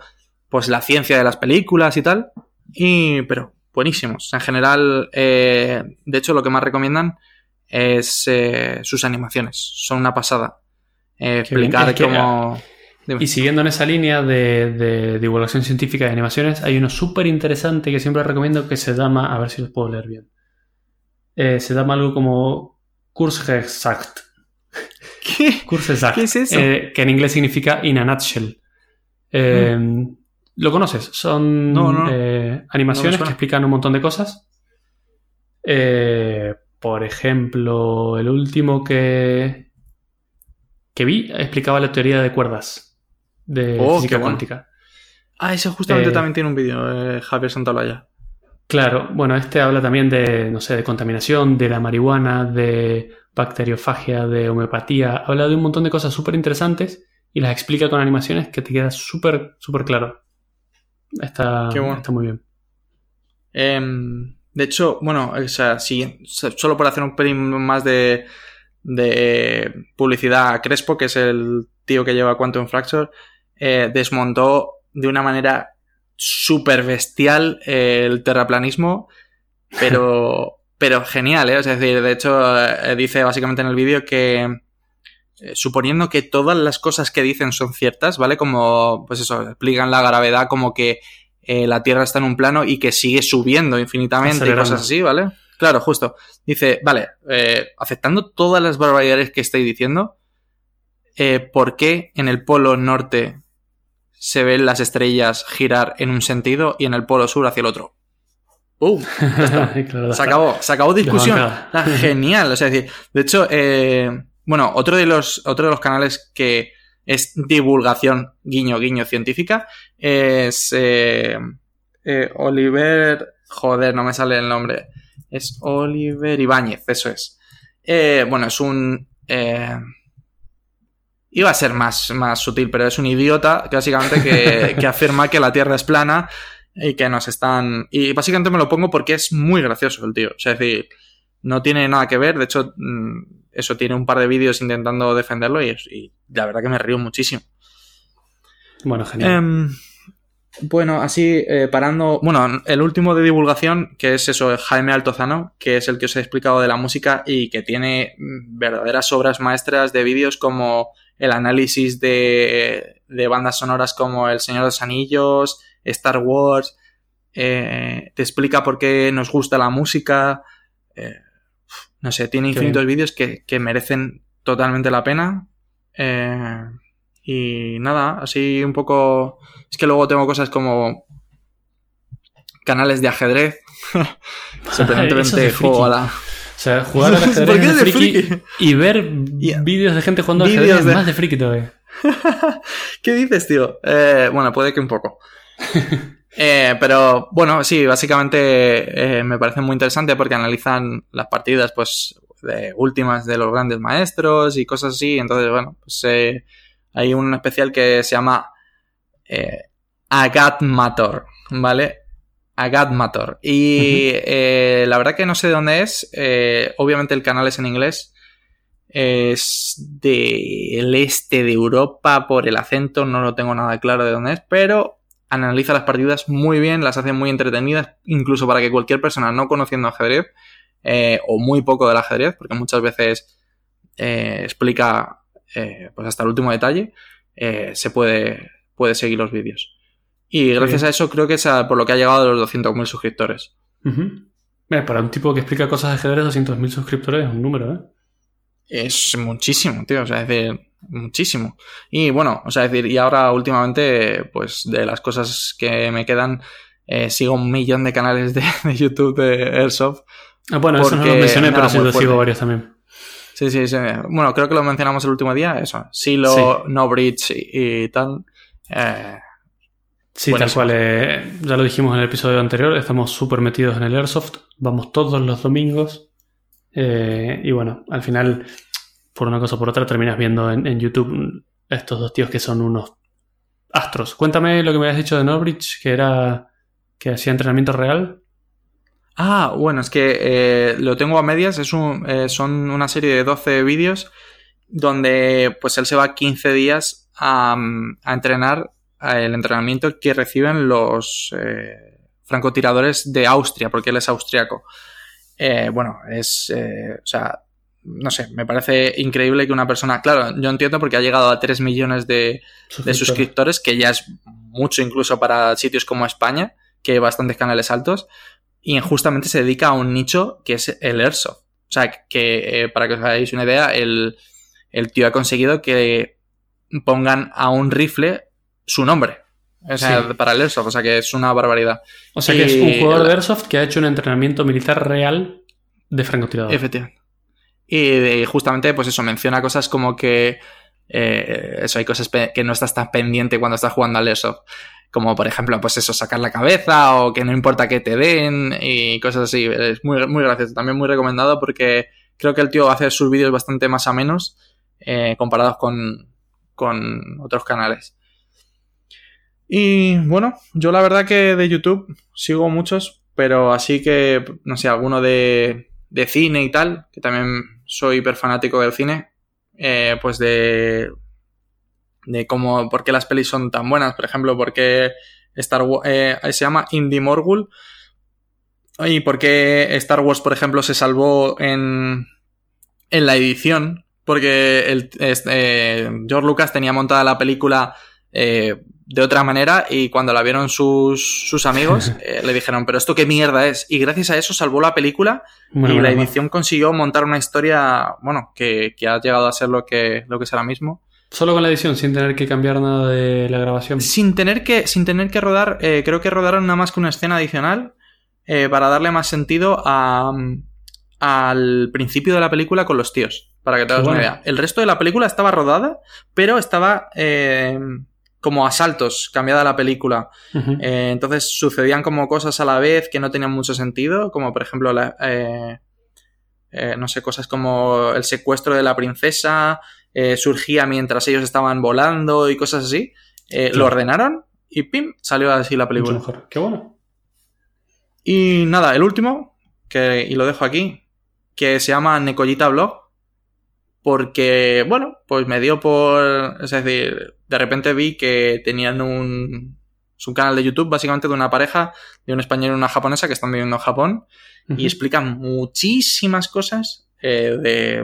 pues la ciencia de las películas y tal. Y, pero buenísimos. En general, eh, de hecho, lo que más recomiendan es eh, sus animaciones. Son una pasada. Eh, bien. explicar Es que, cómo. Dime. Y siguiendo en esa línea de, de divulgación científica y animaciones, hay uno súper interesante que siempre recomiendo que se llama, a ver si lo puedo leer bien. Eh, se llama algo como Kurzgesagt. ¿Qué? Kurzgesagt. ¿Qué es eso? eh, que en inglés significa in a nutshell. Eh, ¿Lo conoces? Son Mm. No, no. animaciones que explican un montón de cosas. Por ejemplo, el último que, que vi explicaba la teoría de cuerdas de Oh, física bueno. cuántica. Ah, ese justamente también tiene un vídeo, Javier Santolaya. Claro, bueno, este habla también de, no sé, de contaminación, de la marihuana, de bacteriofagia, de homeopatía. Habla de un montón de cosas súper interesantes y las explica con animaciones que te queda súper, súper claro. Está, bueno. está muy bien. Em, de hecho, bueno, o sea, sí, so- solo por hacer un pelín más de, de publicidad a Crespo, que es el tío que lleva Quantum Fracture, eh, desmontó de una manera súper bestial eh, el terraplanismo, pero, pero genial, ¿eh? Es decir, de hecho, eh, dice básicamente en el vídeo que eh, suponiendo que todas las cosas que dicen son ciertas, ¿vale? Como, pues eso, explican la gravedad como que la Tierra está en un plano y que sigue subiendo infinitamente y cosas así, ¿vale? Claro, justo. Dice, vale, aceptando todas las barbaridades que estoy diciendo, ¿por qué en el polo norte se ven las estrellas girar en un sentido y en el polo sur hacia el otro? Claro, Se acabó, se acabó discusión. Ah, Genial, o sea, es decir, de hecho, eh, bueno, otro de los otro de los canales que es divulgación guiño guiño científica es eh, eh, Oliver, joder, no me sale el nombre, es Oliver Ibáñez, eso es. Bueno, es un iba a ser más, más sutil, pero es un idiota que básicamente que, que afirma que la Tierra es plana y que nos están... Y básicamente me lo pongo porque es muy gracioso el tío. O sea, es decir, no tiene nada que ver. De hecho, mm, eso tiene un par de vídeos intentando defenderlo y la verdad que me río muchísimo. Bueno, genial. Em, bueno, así eh, parando. Bueno, el último de divulgación, que es eso, Jaime Altozano, que es el que os he explicado de la música y que tiene mm, verdaderas obras maestras de vídeos como el análisis de, de bandas sonoras como El Señor de los Anillos, Star Wars. Eh, te explica por qué nos gusta la música. Eh, no sé, tiene infinitos vídeos que, que, merecen totalmente la pena. Eh, y nada, así un poco. Es que luego tengo cosas como canales de ajedrez. Sorprendentemente juego a la. O sea, jugar al ajedrez es de friki, y ver vídeos de gente jugando al ajedrez es más de friki todavía. ¿Qué dices, tío? Eh, bueno, puede que un poco. Eh, pero bueno, sí, básicamente eh, me parece muy interesante porque analizan las partidas, pues, de últimas de los grandes maestros y cosas así. Entonces, bueno, pues eh, hay un especial que se llama Agat Mator, ¿vale? Agat Mator. Y eh, la verdad que no sé de dónde es. Eh, obviamente el canal es en inglés. Es del este de Europa por el acento, no lo tengo nada claro de dónde es, pero analiza las partidas muy bien, las hace muy entretenidas, incluso para que cualquier persona no conociendo ajedrez, eh, o muy poco del ajedrez, porque muchas veces eh, explica pues hasta el último detalle, se puede, puede seguir los vídeos. Y gracias a eso creo que es por lo que ha llegado a los 200.000 suscriptores. para un tipo que explica cosas de ajedrez, 200.000 suscriptores es un número, ¿eh? Es muchísimo, tío. O sea, es decir, muchísimo. Y bueno, o sea, es decir, y ahora últimamente, pues de las cosas que me quedan, eh, sigo un millón de canales de, de YouTube de Airsoft. Ah, bueno, eso no lo mencioné, pero sí lo sigo varios también. Sí, sí, sí. Bueno, creo que lo mencionamos el último día, eso. Silo, No Bridge y, tal. Eh, sí, tal cual. Eh, ya lo dijimos en el episodio anterior, estamos súper metidos en el Airsoft. Vamos todos los domingos. Eh, y bueno, al final, por una cosa o por otra, terminas viendo en, YouTube estos dos tíos que son unos astros. Cuéntame lo que me habías dicho de Bridge, que era que hacía entrenamiento real. Ah, bueno, es que eh, lo tengo a medias. Es un, son una serie de 12 vídeos donde pues él se va 15 días a, a entrenar el entrenamiento que reciben los eh, francotiradores de Austria, porque él es austriaco. Eh, bueno, es, eh, o sea, no sé, me parece increíble que una persona, claro, yo entiendo porque ha llegado a 3 millones de, de suscriptores, que ya es mucho incluso para sitios como España, que hay bastantes canales altos, y justamente se dedica a un nicho que es el Airsoft. O sea, que eh, para que os hagáis una idea, el, el tío ha conseguido que pongan a un rifle su nombre. O sea, para el Airsoft, o sea que es una barbaridad. O sea que es un jugador de Airsoft que ha hecho un entrenamiento militar real de francotirador. Efectivamente. Y justamente, pues eso, menciona cosas como que. Eh, eso, hay cosas que no estás tan pendiente cuando estás jugando al Airsoft como por ejemplo, pues eso, sacar la cabeza o que no importa que te den y cosas así. Es muy, muy gracioso, también muy recomendado porque creo que el tío hace sus vídeos bastante más a menos eh, comparados con, con otros canales. Y bueno, yo la verdad que de YouTube sigo muchos, pero así que, no sé, alguno de, de cine y tal, que también soy hiper fanático del cine, eh, pues de de cómo, por qué las pelis son tan buenas. Por ejemplo, por qué Star eh, se llama Indie Morgul. Y por qué Star Wars, por ejemplo, se salvó en, en la edición. Porque el, este, George Lucas tenía montada la película eh, de otra manera y cuando la vieron sus, sus amigos eh, le dijeron, pero esto qué mierda es. Y gracias a eso salvó la película y la edición consiguió montar una historia, bueno, que, que, ha llegado a ser lo que, lo que es ahora mismo. Solo con la edición, sin tener que cambiar nada de la grabación. Sin tener que, sin tener que rodar, eh, creo que rodaron nada más que una escena adicional eh, para darle más sentido a, al principio de la película con los tíos. Para que te hagas una idea. El resto de la película estaba rodada, pero estaba eh, como a saltos cambiada la película. eh, entonces sucedían como cosas a la vez que no tenían mucho sentido, como por ejemplo la, eh, eh, no sé, cosas como el secuestro de la princesa, eh, surgía mientras ellos estaban volando y cosas así. Lo ordenaron y pim, salió así la película. Mejor. Qué bueno. Y nada, el último, que, y lo dejo aquí, que se llama Necollita Blog. Porque, bueno, pues me dio por. Es decir, de repente vi que tenían un. Es un canal de YouTube básicamente de una pareja, de un español y una japonesa que están viviendo en Japón y explican muchísimas cosas eh, de,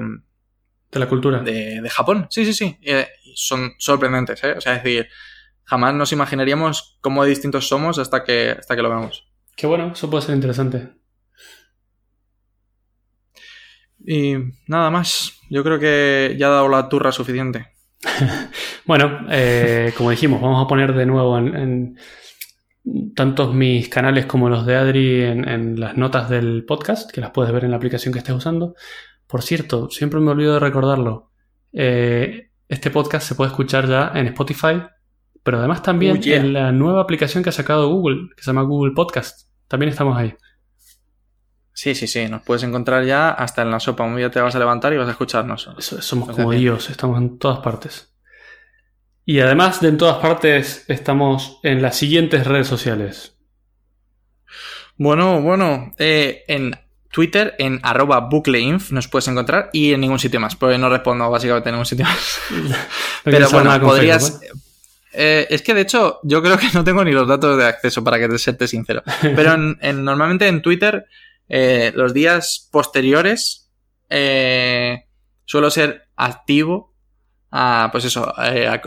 De la cultura. de, de Japón. Sí, sí, sí. Eh, son sorprendentes, ¿eh? O sea, es decir, jamás nos imaginaríamos cómo distintos somos hasta que, hasta que lo vemos. Qué bueno, eso puede ser interesante. Y nada más. Yo creo que ya he dado la turra suficiente. Bueno, eh, como dijimos, vamos a poner de nuevo en, en tantos mis canales como los de Adri en, en las notas del podcast, que las puedes ver en la aplicación que estés usando. Por cierto, siempre me olvido de recordarlo. eh, este podcast se puede escuchar ya en Spotify, pero además también Oh, yeah. en la nueva aplicación que ha sacado Google, que se llama Google Podcast. También estamos ahí. Sí, sí, sí. Nos puedes encontrar ya hasta en la sopa. Un día te vas a levantar y vas a escucharnos. So- Somos como Dios, estamos en todas partes. Y además de en todas partes, estamos en las siguientes redes sociales. Bueno, bueno. eh, en Twitter, en arroba bucleinf, nos puedes encontrar. Y en ningún sitio más. Porque no respondo básicamente en ningún sitio más. No Pero bueno, podrías. Facebook, eh, es que de hecho, yo creo que no tengo ni los datos de acceso para que te serte sincero. Pero en- en- normalmente en Twitter, eh, los días posteriores, eh, suelo ser activo, a, pues eso, eh, a-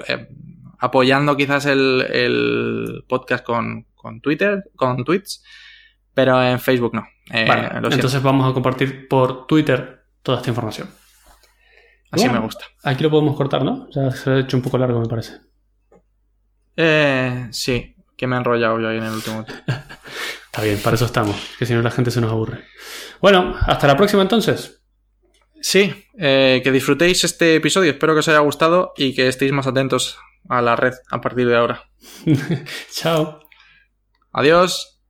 apoyando quizás el, el podcast con, con Twitter, con tweets, pero en Facebook no. ¿vale? Entonces vamos a compartir por Twitter toda esta información. Así bueno. me gusta. Aquí lo podemos cortar, ¿no? Ya se ha hecho un poco largo, me parece. Eh, sí, que me he enrollado yo ahí en el último. Está bien, para eso estamos, que si no la gente se nos aburre. Bueno, hasta la próxima entonces. Sí, eh, que disfrutéis este episodio, espero que os haya gustado y que estéis más atentos a la red a partir de ahora. Chao. Adiós.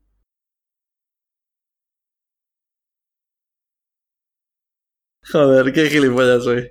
Joder, qué gilipollas soy.